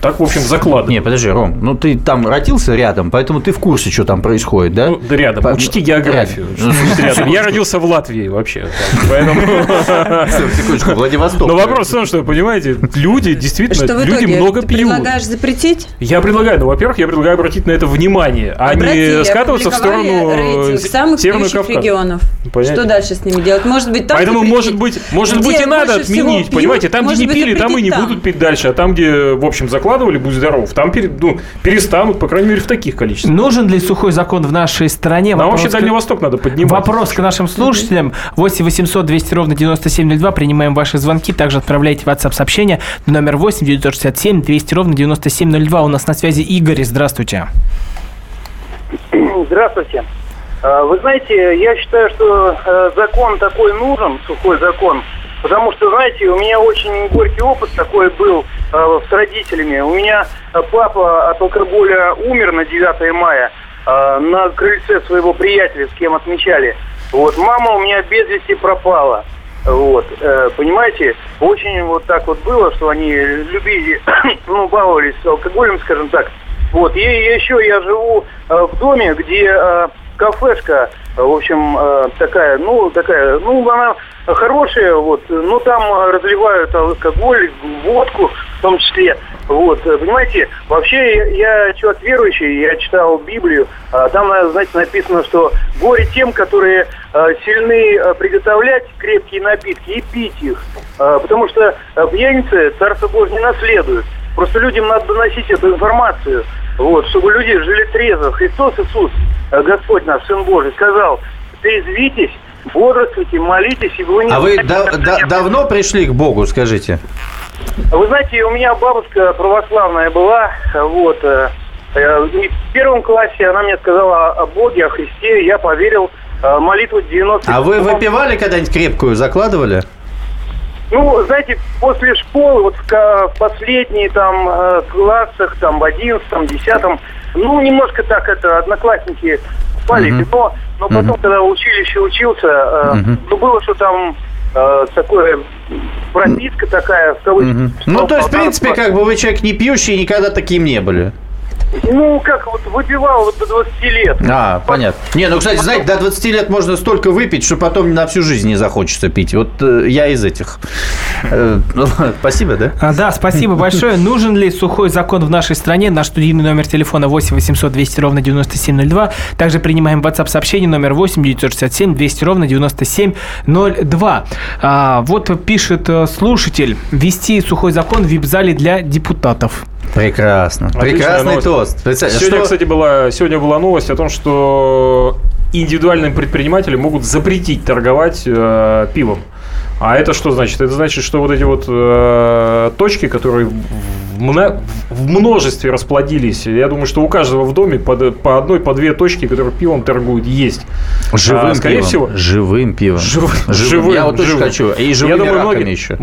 так, в общем, закладывают. Не, подожди, Ром, ну ты там родился рядом, поэтому ты в курсе, что там происходит, да? Ну, да рядом. По- Учти географию. Рядом. Что рядом. Я родился в Латвии вообще. Поэтому... Секундочку, Владивосток. Но вопрос в том, что, понимаете, люди Что действительно, люди много Ты пьют. предлагаешь запретить? Я предлагаю, ну, во-первых, я предлагаю обратить на это внимание, а не скатываться в сторону э, самых пьющих регионов. Понятно. Что дальше с ними делать? Может быть, там Поэтому, может быть, может быть, и надо отменить, понимаете, там, где не пили, там и не будут пить дальше, а там, где, в общем, закладывали, будь здоров, там пере- ну, перестанут, по крайней мере, в таких количествах. Нужен ли сухой закон в нашей стране? Нам Вопрос вообще к- Дальний Восток надо поднимать. Вопрос к нашим слушателям. 8 800 200 ровно 9702. Принимаем ваши звонки. Также отправляйте WhatsApp сообщение на номер 8 967 200 ровно 9702. У нас на связи Игорь. Здравствуйте. Здравствуйте. А, Вы знаете, я считаю, что э, закон такой нужен, сухой закон, потому что, знаете, у меня очень горький опыт такой был э, с родителями. У меня э, папа от алкоголя умер на 9 мая э, на крыльце своего приятеля, с кем отмечали. Вот, мама у меня без вести пропала. Вот, э, понимаете, очень вот так вот было, что они любили, ну, баловались алкоголем, скажем так. Вот, и еще я живу э, в доме, где э, кафешка, в общем, э, такая, ну, такая, ну, она хорошая, вот, но там э, разливают алкоголь, водку в том числе. Вот, понимаете, вообще я, я человек верующий, я читал Библию, а там, э, знаете, написано, что горе тем, которые э, сильны приготовлять крепкие напитки и пить их, потому что пьяницы Царство Божье не наследуют. Просто людям надо доносить эту информацию. Вот, чтобы люди жили трезво. Христос Иисус, э, Господь наш, Сын Божий, сказал, трезвитесь, бодрствуйте, молитесь, и вы не А вы да- да- давно пришли к Богу, скажите? Вы знаете, у меня бабушка православная была, вот, э, э, и в первом классе она мне сказала о Боге, о Христе, я поверил, молитву 90 А вы выпивали когда-нибудь крепкую, закладывали? Ну, знаете, после школы, вот в, последние там э, классах, там в одиннадцатом, десятом, ну, немножко так это, одноклассники спали, Мгм. но, но потом, Мгм. когда в училище учился, э, Мгм. ну, было, что там э, такое, прописка такая, в кавычках. Мгм. Ну, то есть, в принципе, как бы вы человек не пьющий, никогда таким не были. Ну, как вот выпивал вот до 20 лет. А, понятно. Не, ну, кстати, знаете, до 20 лет можно столько выпить, что потом на всю жизнь не захочется пить. Вот э, я из этих. Э, ну, спасибо, да? А, да, спасибо большое. Нужен ли сухой закон в нашей стране? Наш студийный номер телефона 8 800 200 ровно 9702. Также принимаем WhatsApp сообщение номер 8 967 200 ровно 9702. А, вот пишет э, слушатель. Ввести сухой закон в вип-зале для депутатов. Прекрасно. Отличная Прекрасный новость. тост. Представь, Сегодня, что- кстати, была, сегодня была новость о том, что индивидуальные предприниматели могут запретить торговать э, пивом. А это что значит? Это значит, что вот эти вот э, точки, которые в, мно- в множестве расплодились, я думаю, что у каждого в доме под- по одной, по две точки, которые пивом торгуют, есть. Живым А, скорее пивом. всего, Живым пивом. Жив- Живым. Я вот живым. хочу. И Я живыми думаю, раками многие, еще.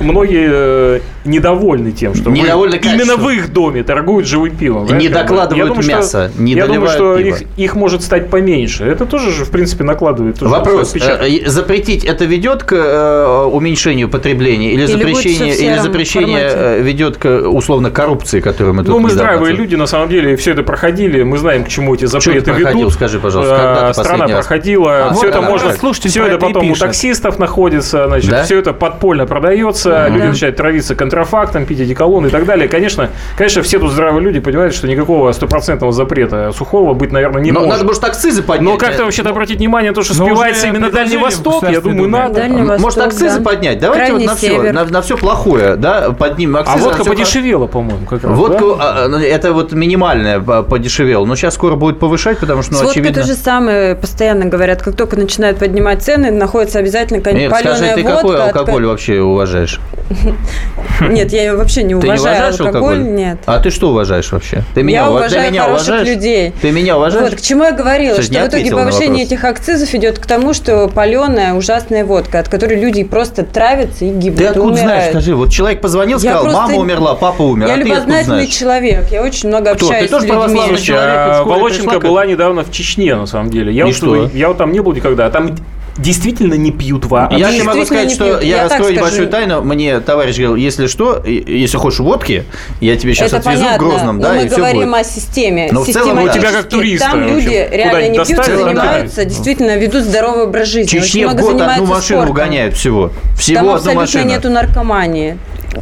многие э, недовольны тем, что вы- Недовольны именно качеством. в их доме торгуют живым пивом. Не как бы, докладывают я думаю, что- мясо, не Я думаю, что пиво. их, их может стать поменьше. Это тоже же, в принципе, накладывает. тоже Вопрос. отпечаток. э, Запретить это ведет к э, уменьшению потребления или, Или запрещение, или запрещение формате? ведет к условно коррупции, которую мы тут Ну, мы здравые люди, на самом деле, все это проходили. Мы знаем, к чему эти запреты проходил, ведут. скажи, пожалуйста, Э, когда ты Страна раз? проходила. А, все вот это можно. Слушатель Все это потом у таксистов находится. Значит, Да? все это подпольно продается. Люди начинают травиться контрафактом, пить одеколон и так далее. Конечно, конечно, все тут здравые люди понимают, что никакого стопроцентного запрета сухого быть, наверное, не Но может. надо, может, акцизы поднять. Но как-то вообще-то обратить внимание на то, что уже именно Дальний Восток, я думаю, надо. Дальний Может, Восток, акцизы да. поднять? Давайте Крайний вот на все, на, на все плохое, да, поднимем А акцизы. на водка всё подешевела, по-моему, как раз. Водка, да? а, ну, это вот минимальная по- подешевела. Но сейчас скоро будет повышать, потому что, ну, С очевидно... то же самое постоянно говорят. Как только начинают поднимать цены, находится обязательно Нет, какая-нибудь скажи, паленая ты водка. какой от- алкоголь вообще уважаешь? Нет, я ее вообще не Ты не уважаю. уважаешь алкоголь? Нет. А ты что уважаешь вообще? Ты меня, я ува- уважаю ты меня хороших уважаешь? людей. Ты меня уважаешь? Вот, к чему я говорила, Кстати, что в итоге повышение этих акцизов идет к тому, что паленая, ужасная водка, от которой люди просто травятся и гибнут, Ты откуда знаешь, умирают. скажи? Вот человек позвонил, Я сказал, просто- мама умерла, папа умер. Я а ты откуда любознательный человек, я очень много Кто? Ты общаюсь тоже с людьми. православный человек а Волоченко была недавно в Чечне, на самом деле. Я, И вот что? я вот там не был никогда. а Там действительно не пьют вообще. Я тебе могу сказать, не что пьют. я, Я раскрою скажу. большую тайну. Мне товарищ говорил, если что, если хочешь водки, я тебе сейчас Это отвезу понятно, в Грозном, но да, мы и все говорим будет. о системе. Ну, в целом, у тебя как туриста, Там общем, люди реально не пьют, занимаются, действительно ведут здоровый образ жизни. Чечне в много год одну занимаются машину спортом. угоняют всего. Всего Там одну абсолютно машину. нету наркомании.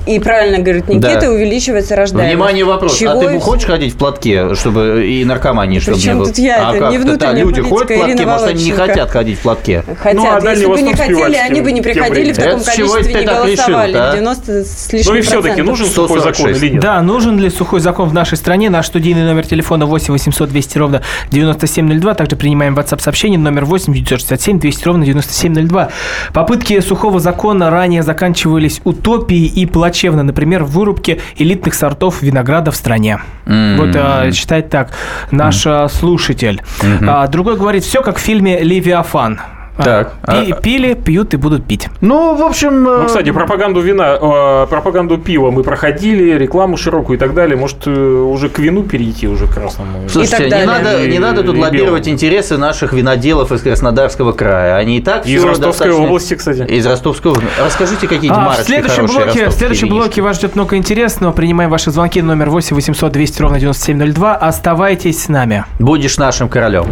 И правильно говорит Никита, Да. увеличивается рождаемость. Внимание, вопрос. Чего а ты хочешь ходить в платке, чтобы и наркомании, чтобы Причем не было? тут я? а Это как? не Да, внутренняя люди ходят в платке, может, они не хотят ходить в платке. Хотят. Ну, а Если бы не хотели, они бы не приходили в таком Это количестве, ты не так решил, голосовали. да? 90 с лишним Ну и все-таки нужен сухой закон 146. или нет? Да, нужен ли сухой закон в нашей стране? Наш студийный номер телефона 8 800 200 ровно 9702. Также принимаем WhatsApp сообщение номер 8 967 200 ровно 9702. Попытки сухого закона ранее заканчивались утопией и плачевно. Например, в вырубке элитных сортов винограда в стране. М. Вот а, считает так наш а, слушатель. А, другой говорит, все как в фильме «Левиафан». А, Так, пи- а- Пили, пьют и будут пить. Ну, в общем... Ну, кстати, пропаганду вина, э, пропаганду пива мы проходили, рекламу широкую и так далее. Может, э, уже к вину перейти, уже к красному. Слушайте, так не надо, не надо тут лоббировать интересы наших виноделов из Краснодарского края. Они и так Из Ростовской достаточно- области, кстати. Из Ростовской области. Расскажите какие-то А, в марочки следующем хорошие блоке, в следующем винишки. блоке вас ждет много интересного. Принимаем ваши звонки номер 8 800 200 ровно 9702. Оставайтесь с нами. Будешь нашим королем.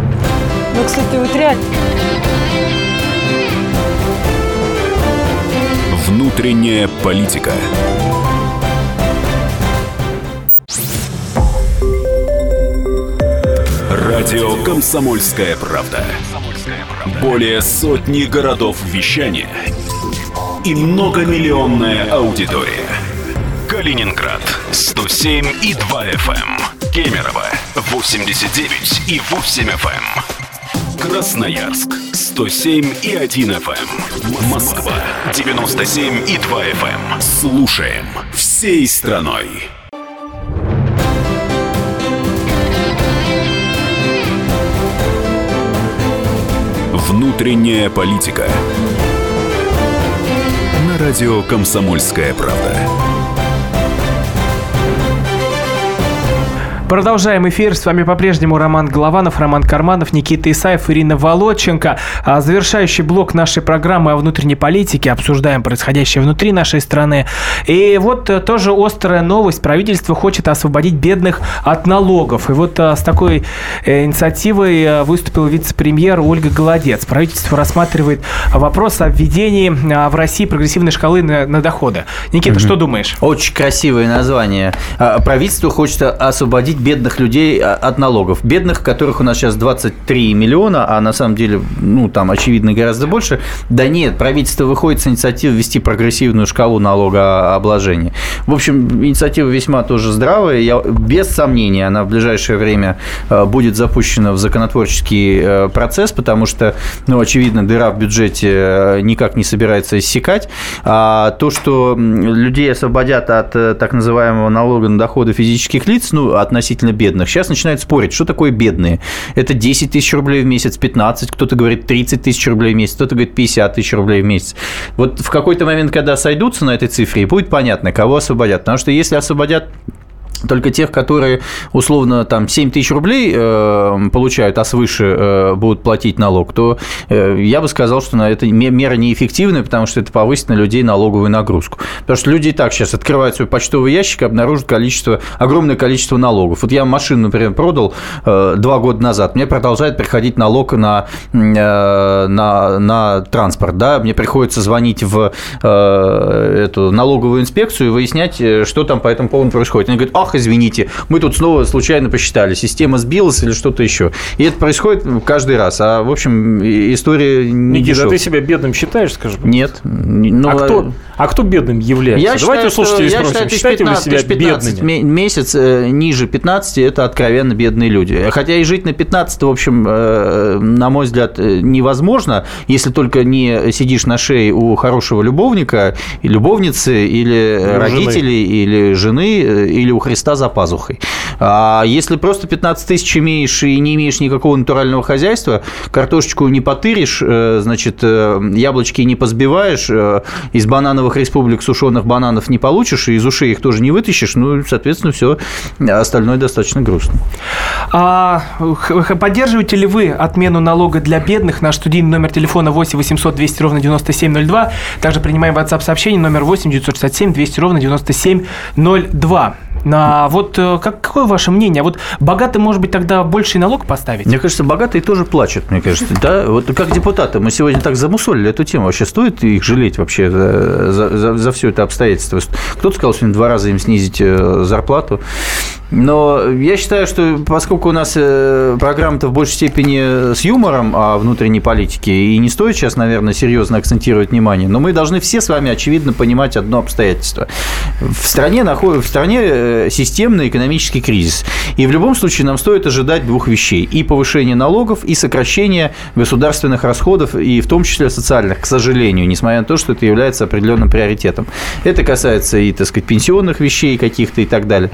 Ну, кстати, вот реально. Внутренняя политика. Радио «Комсомольская правда». Более сотни городов вещания и многомиллионная аудитория. Калининград 107 и 2 FM. Кемерово 89 и 8 FM. Красноярск 107 и 1 FM. Москва 97 и 2 FM. Слушаем всей страной. Внутренняя политика. На радио Комсомольская правда. Продолжаем эфир. С вами по-прежнему Роман Голованов, Роман Карманов, Никита Исаев, Ирина Володченко. А завершающий блок нашей программы о внутренней политике. Обсуждаем происходящее внутри нашей страны. И вот э, тоже острая новость. Правительство хочет освободить бедных от налогов. И вот а, с такой э, инициативой э, выступил вице-премьер Ольга Голодец. Правительство рассматривает вопрос о введении в России прогрессивной шкалы на, на доходы. Никита, что думаешь? Очень красивое название. А, Правительство хочет освободить бедных людей а, от налогов. Бедных, которых у нас сейчас 23 миллиона, а на самом деле, ну, там, очевидно, гораздо больше. Да нет, правительство выходит с инициативой ввести прогрессивную шкалу налогообложения. В общем, инициатива весьма тоже здравая. Я, без сомнения, она в ближайшее время а, будет запущена в законотворческий э, процесс, потому что, ну, очевидно, дыра в бюджете э, никак не собирается иссякать. А то, что людей освободят от э, так называемого налога на доходы физических лиц, ну, относительно бедных, сейчас начинают спорить, что такое бедные. Это 10 тысяч рублей в месяц, 15, кто-то говорит 30 тысяч рублей в месяц, кто-то говорит 50 тысяч рублей в месяц. Вот в какой-то момент, когда сойдутся на этой цифре, будет понятно, кого освободят. Потому что если освободят только тех, которые условно там 7 тысяч рублей э, получают, а свыше э, будут платить налог, то э, я бы сказал, что на это мера неэффективная, потому что это повысит на людей налоговую нагрузку. Потому что люди и так сейчас открывают свой почтовый ящик и обнаружат количество, огромное количество налогов. Вот я машину, например, продал э, два года назад, мне продолжает приходить налог на, э, на, на транспорт, да, мне приходится звонить в э, эту налоговую инспекцию и выяснять, э, что там по этому поводу происходит. Они говорят, ах, ах, извините, мы тут снова случайно посчитали, система сбилась или что-то еще. И это происходит каждый раз. А, в общем, история не Никита, дешевая. а ты себя бедным считаешь, скажи? Нет. Ну, а, кто, а кто бедным является? Я Давайте считаю, слушателей что, я спросим, считаю, считаете вы 15, себя тысяч 15 бедными? ме- месяц э, ниже 15 – это откровенно бедные люди. Хотя и жить на 15, в общем, э, на мой взгляд, э, невозможно, если только не сидишь на шее у хорошего любовника, любовницы, или Или родителей, или жены, э, или у Христа за пазухой. А если просто 15 тысяч имеешь и не имеешь никакого натурального хозяйства, картошечку не потыришь, э, значит, э, яблочки не позбиваешь, э, из банановых республик сушеных бананов не получишь, и из ушей их тоже не вытащишь, ну, соответственно, все остальное достаточно грустно. А поддерживаете ли вы отмену налога для бедных? Наш студийный номер телефона 8 800 200 ровно 9702. Также принимаем WhatsApp сообщение номер 8 967 200 ровно 9702. А вот э, как, какое ваше мнение? Вот богатым, может быть, тогда больший налог поставить? Мне кажется, богатые тоже плачут, мне кажется. Да, вот как депутаты, мы сегодня так замусолили эту тему. Вообще стоит их жалеть вообще за, за, за- за все это обстоятельство? Кто-то сказал, что два раза им снизить э, зарплату. Но я считаю, что поскольку у нас э, программа-то в большей степени с юмором о внутренней политике, и не стоит сейчас, наверное, серьезно акцентировать внимание, но мы должны все с вами, очевидно, понимать одно обстоятельство. В стране, в стране э, системный экономический кризис. И в любом случае нам стоит ожидать двух вещей. И повышение налогов, и сокращение государственных расходов, и в том числе социальных, к сожалению, несмотря на то, что это является определенным приоритетом. Это касается и, так сказать, пенсионных вещей каких-то и так далее.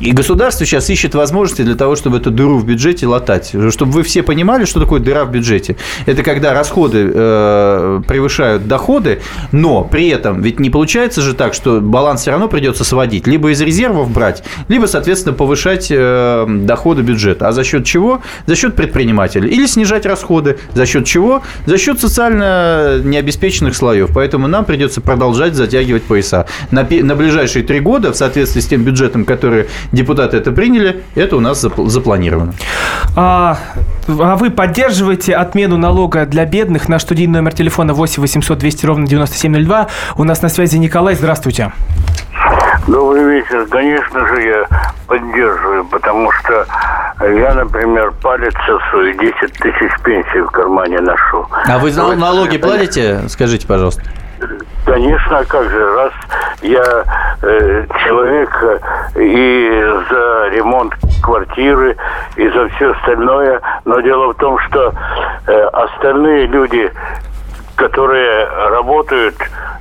И государство сейчас ищет возможности для того, чтобы эту дыру в бюджете латать. Чтобы вы все понимали, что такое дыра в бюджете. Это когда расходы э, превышают доходы, но при этом ведь не получается же так, что баланс все равно придется сводить. Либо из резервов брать, либо, соответственно, повышать э, доходы бюджета. А за счет чего? За счет предпринимателей. Или снижать расходы. За счет чего? За счет социально необеспеченных слоев. Поэтому нам придется продолжать затягивать пояса. На, на ближайшие три года, в соответствии с тем бюджетом, который депутаты это приняли, это у нас запл- запланировано. А, а вы поддерживаете отмену налога для бедных? Наш студийный номер телефона 8 800 200 ровно 9702. У нас на связи Николай. Здравствуйте. Добрый вечер. Конечно же, я поддерживаю, потому что я, например, палец и 10 тысяч пенсий в кармане ношу. А вы нал- налоги платите? Скажите, пожалуйста. Конечно, а как же, раз я э, человек э, и за ремонт квартиры и за все остальное. Но дело в том, что э, остальные люди, которые работают,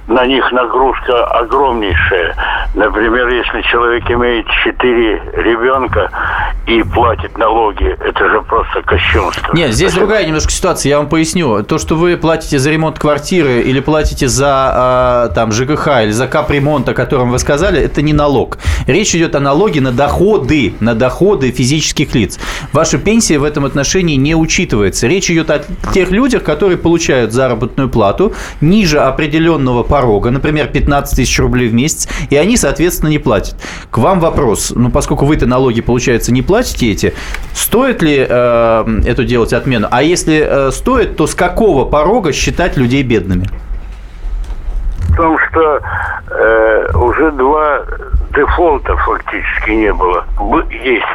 на них нагрузка огромнейшая. Например, если человек имеет четыре ребенка и платит налоги, это же просто кощунство. Нет, здесь другая немножко ситуация, я вам поясню. То, что вы платите за ремонт квартиры или платите за э, там ЖКХ или за капремонт, о котором вы сказали, это не налог. Речь идет о налоге на доходы, на доходы физических лиц. Ваша пенсия в этом отношении не учитывается. Речь идет о тех людях, которые получают заработную плату ниже определенного порога, например, 15 тысяч рублей в месяц, и они, соответственно, не платят. К вам вопрос. Ну, поскольку вы-то налоги, получается, не платите эти, стоит ли э, это делать отмену? А если э, стоит, то с какого порога считать людей бедными? В том, что э, уже два дефолта фактически не было. Бы- Есть.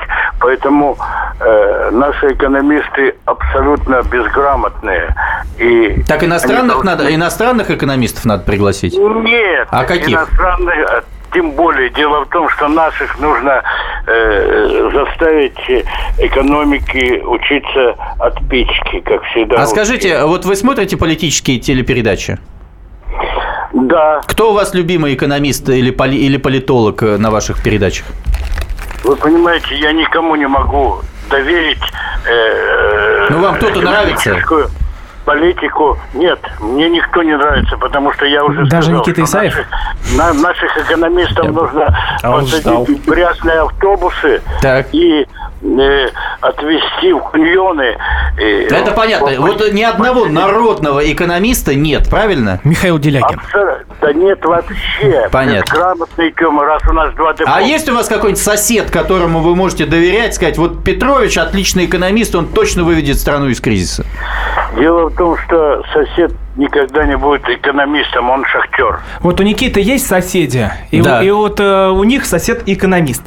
Поэтому э, наши экономисты абсолютно безграмотные. И Так иностранных они надо, иностранных экономистов надо пригласить? Нет. А каких? Иностранных, а тем более. Дело в том, что наших нужно э, заставить э, экономике учиться от печки, как всегда. А скажите, вот вы смотрите политические телепередачи? Да. Кто у вас любимый экономист или, поли- или политолог э, на ваших передачах? Вы понимаете, я никому не могу доверить... э, Ну, вам кто-то нравится? Политику нет, мне никто не нравится, потому что я уже Даже сказал, Никита что Исаев? Наших, на- наших экономистов нужно А посадить в грязные автобусы Так. и э, отвезти в каньоны. э, Это понятно. вот- Вот ни одного народного экономиста нет, правильно? Михаил. Абсолютно. Да нет вообще. Понятно. Безграмотный Тёма, раз у нас два дефолта. А есть у вас какой-нибудь сосед, которому вы можете доверять, сказать, вот Петрович отличный экономист, он точно выведет страну из кризиса? Дело в том, что сосед никогда не будет экономистом, он шахтер. Вот у Никиты есть соседи, и, Да. у- и вот э, у них сосед экономист.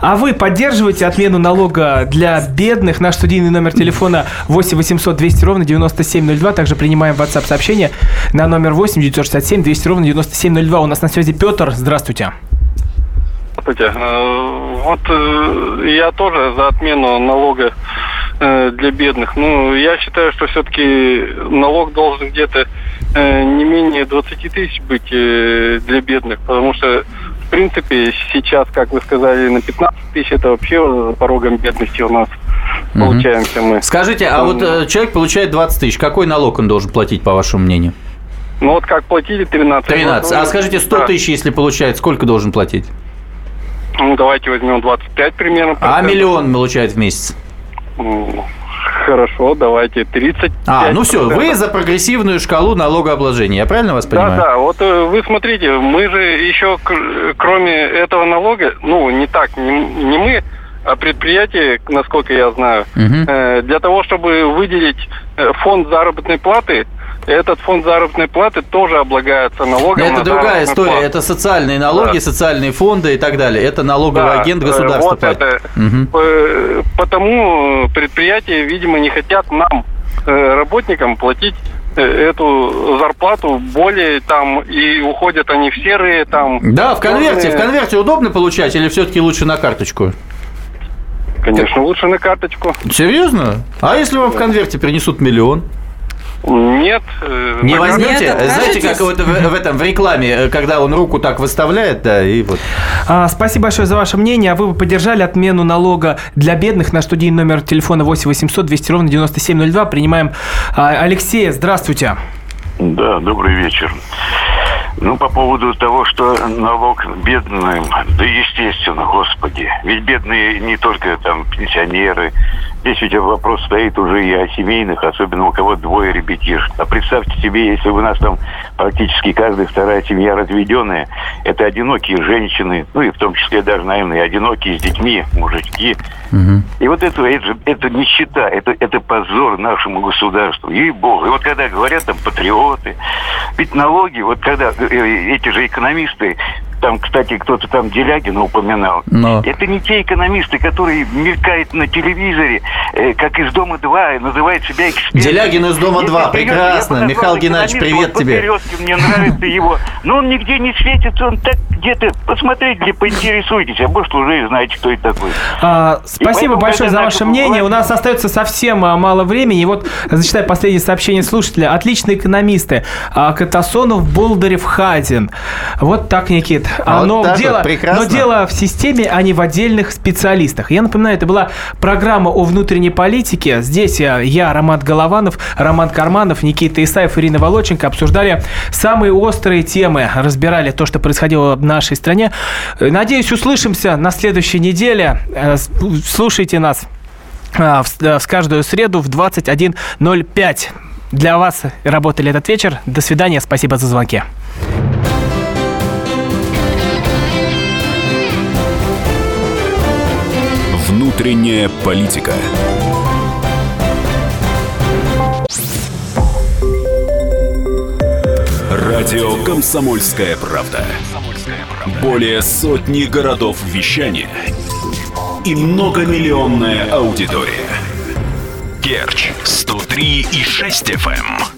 А вы поддерживаете отмену налога для бедных? Наш студийный номер телефона 8 800 200 ровно 9702. Также принимаем WhatsApp сообщение на номер 8 967 200 ровно 9702. У нас на связи Петр. Здравствуйте. Здравствуйте. Э, Вот э, я тоже за отмену налога для бедных. Ну, я считаю, что все-таки налог должен где-то э, не менее 20 тысяч быть э, для бедных, потому что в принципе, сейчас, как вы сказали, на 15 тысяч это вообще порогом бедности у нас Мгм. получаемся мы. Скажите, а Там, вот э, человек получает 20 тысяч, какой налог он должен платить, по вашему мнению? Ну вот как платили 13. 13. А скажите, 100 Да. тысяч, если получает, сколько должен платить? Ну, давайте возьмем 25 примерно. А миллион получает в месяц? Хорошо, давайте 30. А, ну все, вы за прогрессивную шкалу налогообложения, я правильно вас понимаю? Да, да, вот э, вы смотрите, мы же еще кроме этого налога, ну не так, не, не мы, а предприятие, насколько я знаю, э, для того, чтобы выделить э, фонд заработной платы, этот фонд заработной платы тоже облагается налогом. Но это на другая история. плату. Это социальные налоги, Да. социальные фонды и так далее. Это налоговый Да, агент э, государства вот платит. это. Э, Потому предприятия, видимо, не хотят нам, э, работникам, платить эту зарплату более там и уходят они в серые там. Да, в конверте. В конверте удобно получать или все-таки лучше на карточку? Конечно, лучше на карточку. Серьезно? А если вам в конверте принесут миллион? Нет. э, Не на кар- возьмете? Знаете, как вот в, в этом в рекламе, э, когда он руку так выставляет, да, и вот. А, спасибо большое за ваше мнение. А вы бы поддержали отмену налога для бедных? Наш студийный номер телефона 8 800 200 ровно 9702. Принимаем а, Алексея. Здравствуйте. Да, добрый вечер. Ну, по поводу того, что налог бедным, да естественно, господи. Ведь бедные не только там пенсионеры. Здесь ведь вопрос стоит уже и о семейных, особенно у кого двое ребятишек. А представьте себе, если у нас там практически каждая вторая семья разведенная, это одинокие женщины, ну и в том числе даже, наверное, одинокие с детьми мужички. И вот это, это, же- это нищета, это, это позор нашему государству. И богу. И вот когда говорят там патриоты, ведь налоги, вот когда э, эти же экономисты там, кстати, кто-то там Делягина упоминал. Но. Это не те экономисты, которые мелькают на телевизоре, э, как из Дома-2, и называют себя экспертами. Делягин из Дома-2, Если серьезно, прекрасно. бы Михаил Геннадьевич, привет тебе. Мне нравится его. Но он нигде не светится, он так где-то... Посмотрите, где поинтересуйтесь, а может уже и знаете, кто это такой. А, спасибо поэтому, большое за ваше мнение. У нас остается совсем а, мало времени. И вот зачитаю последнее сообщение слушателя. Отличные экономисты. А, Катасонов, Болдырев, Хазин. Вот так, Никит. А вот но, вот, дело, прекрасно. но дело в системе, а не в отдельных специалистах. Я напоминаю, это была программа о внутренней политике. Здесь а, я, Роман Голованов, Роман Карманов, Никита Исаев, Ирина Волоченко обсуждали самые острые темы, разбирали то, что происходило в нашей стране. Э, Надеюсь, услышимся на следующей неделе. Э, Слушайте нас а, с- каждую среду в 21.05. Для вас работали этот вечер. До свидания. Спасибо за звонки. Внутренняя политика. Радио Комсомольская правда". Более сотни городов вещания и многомиллионная аудитория. Керчь 103 и 6 FM.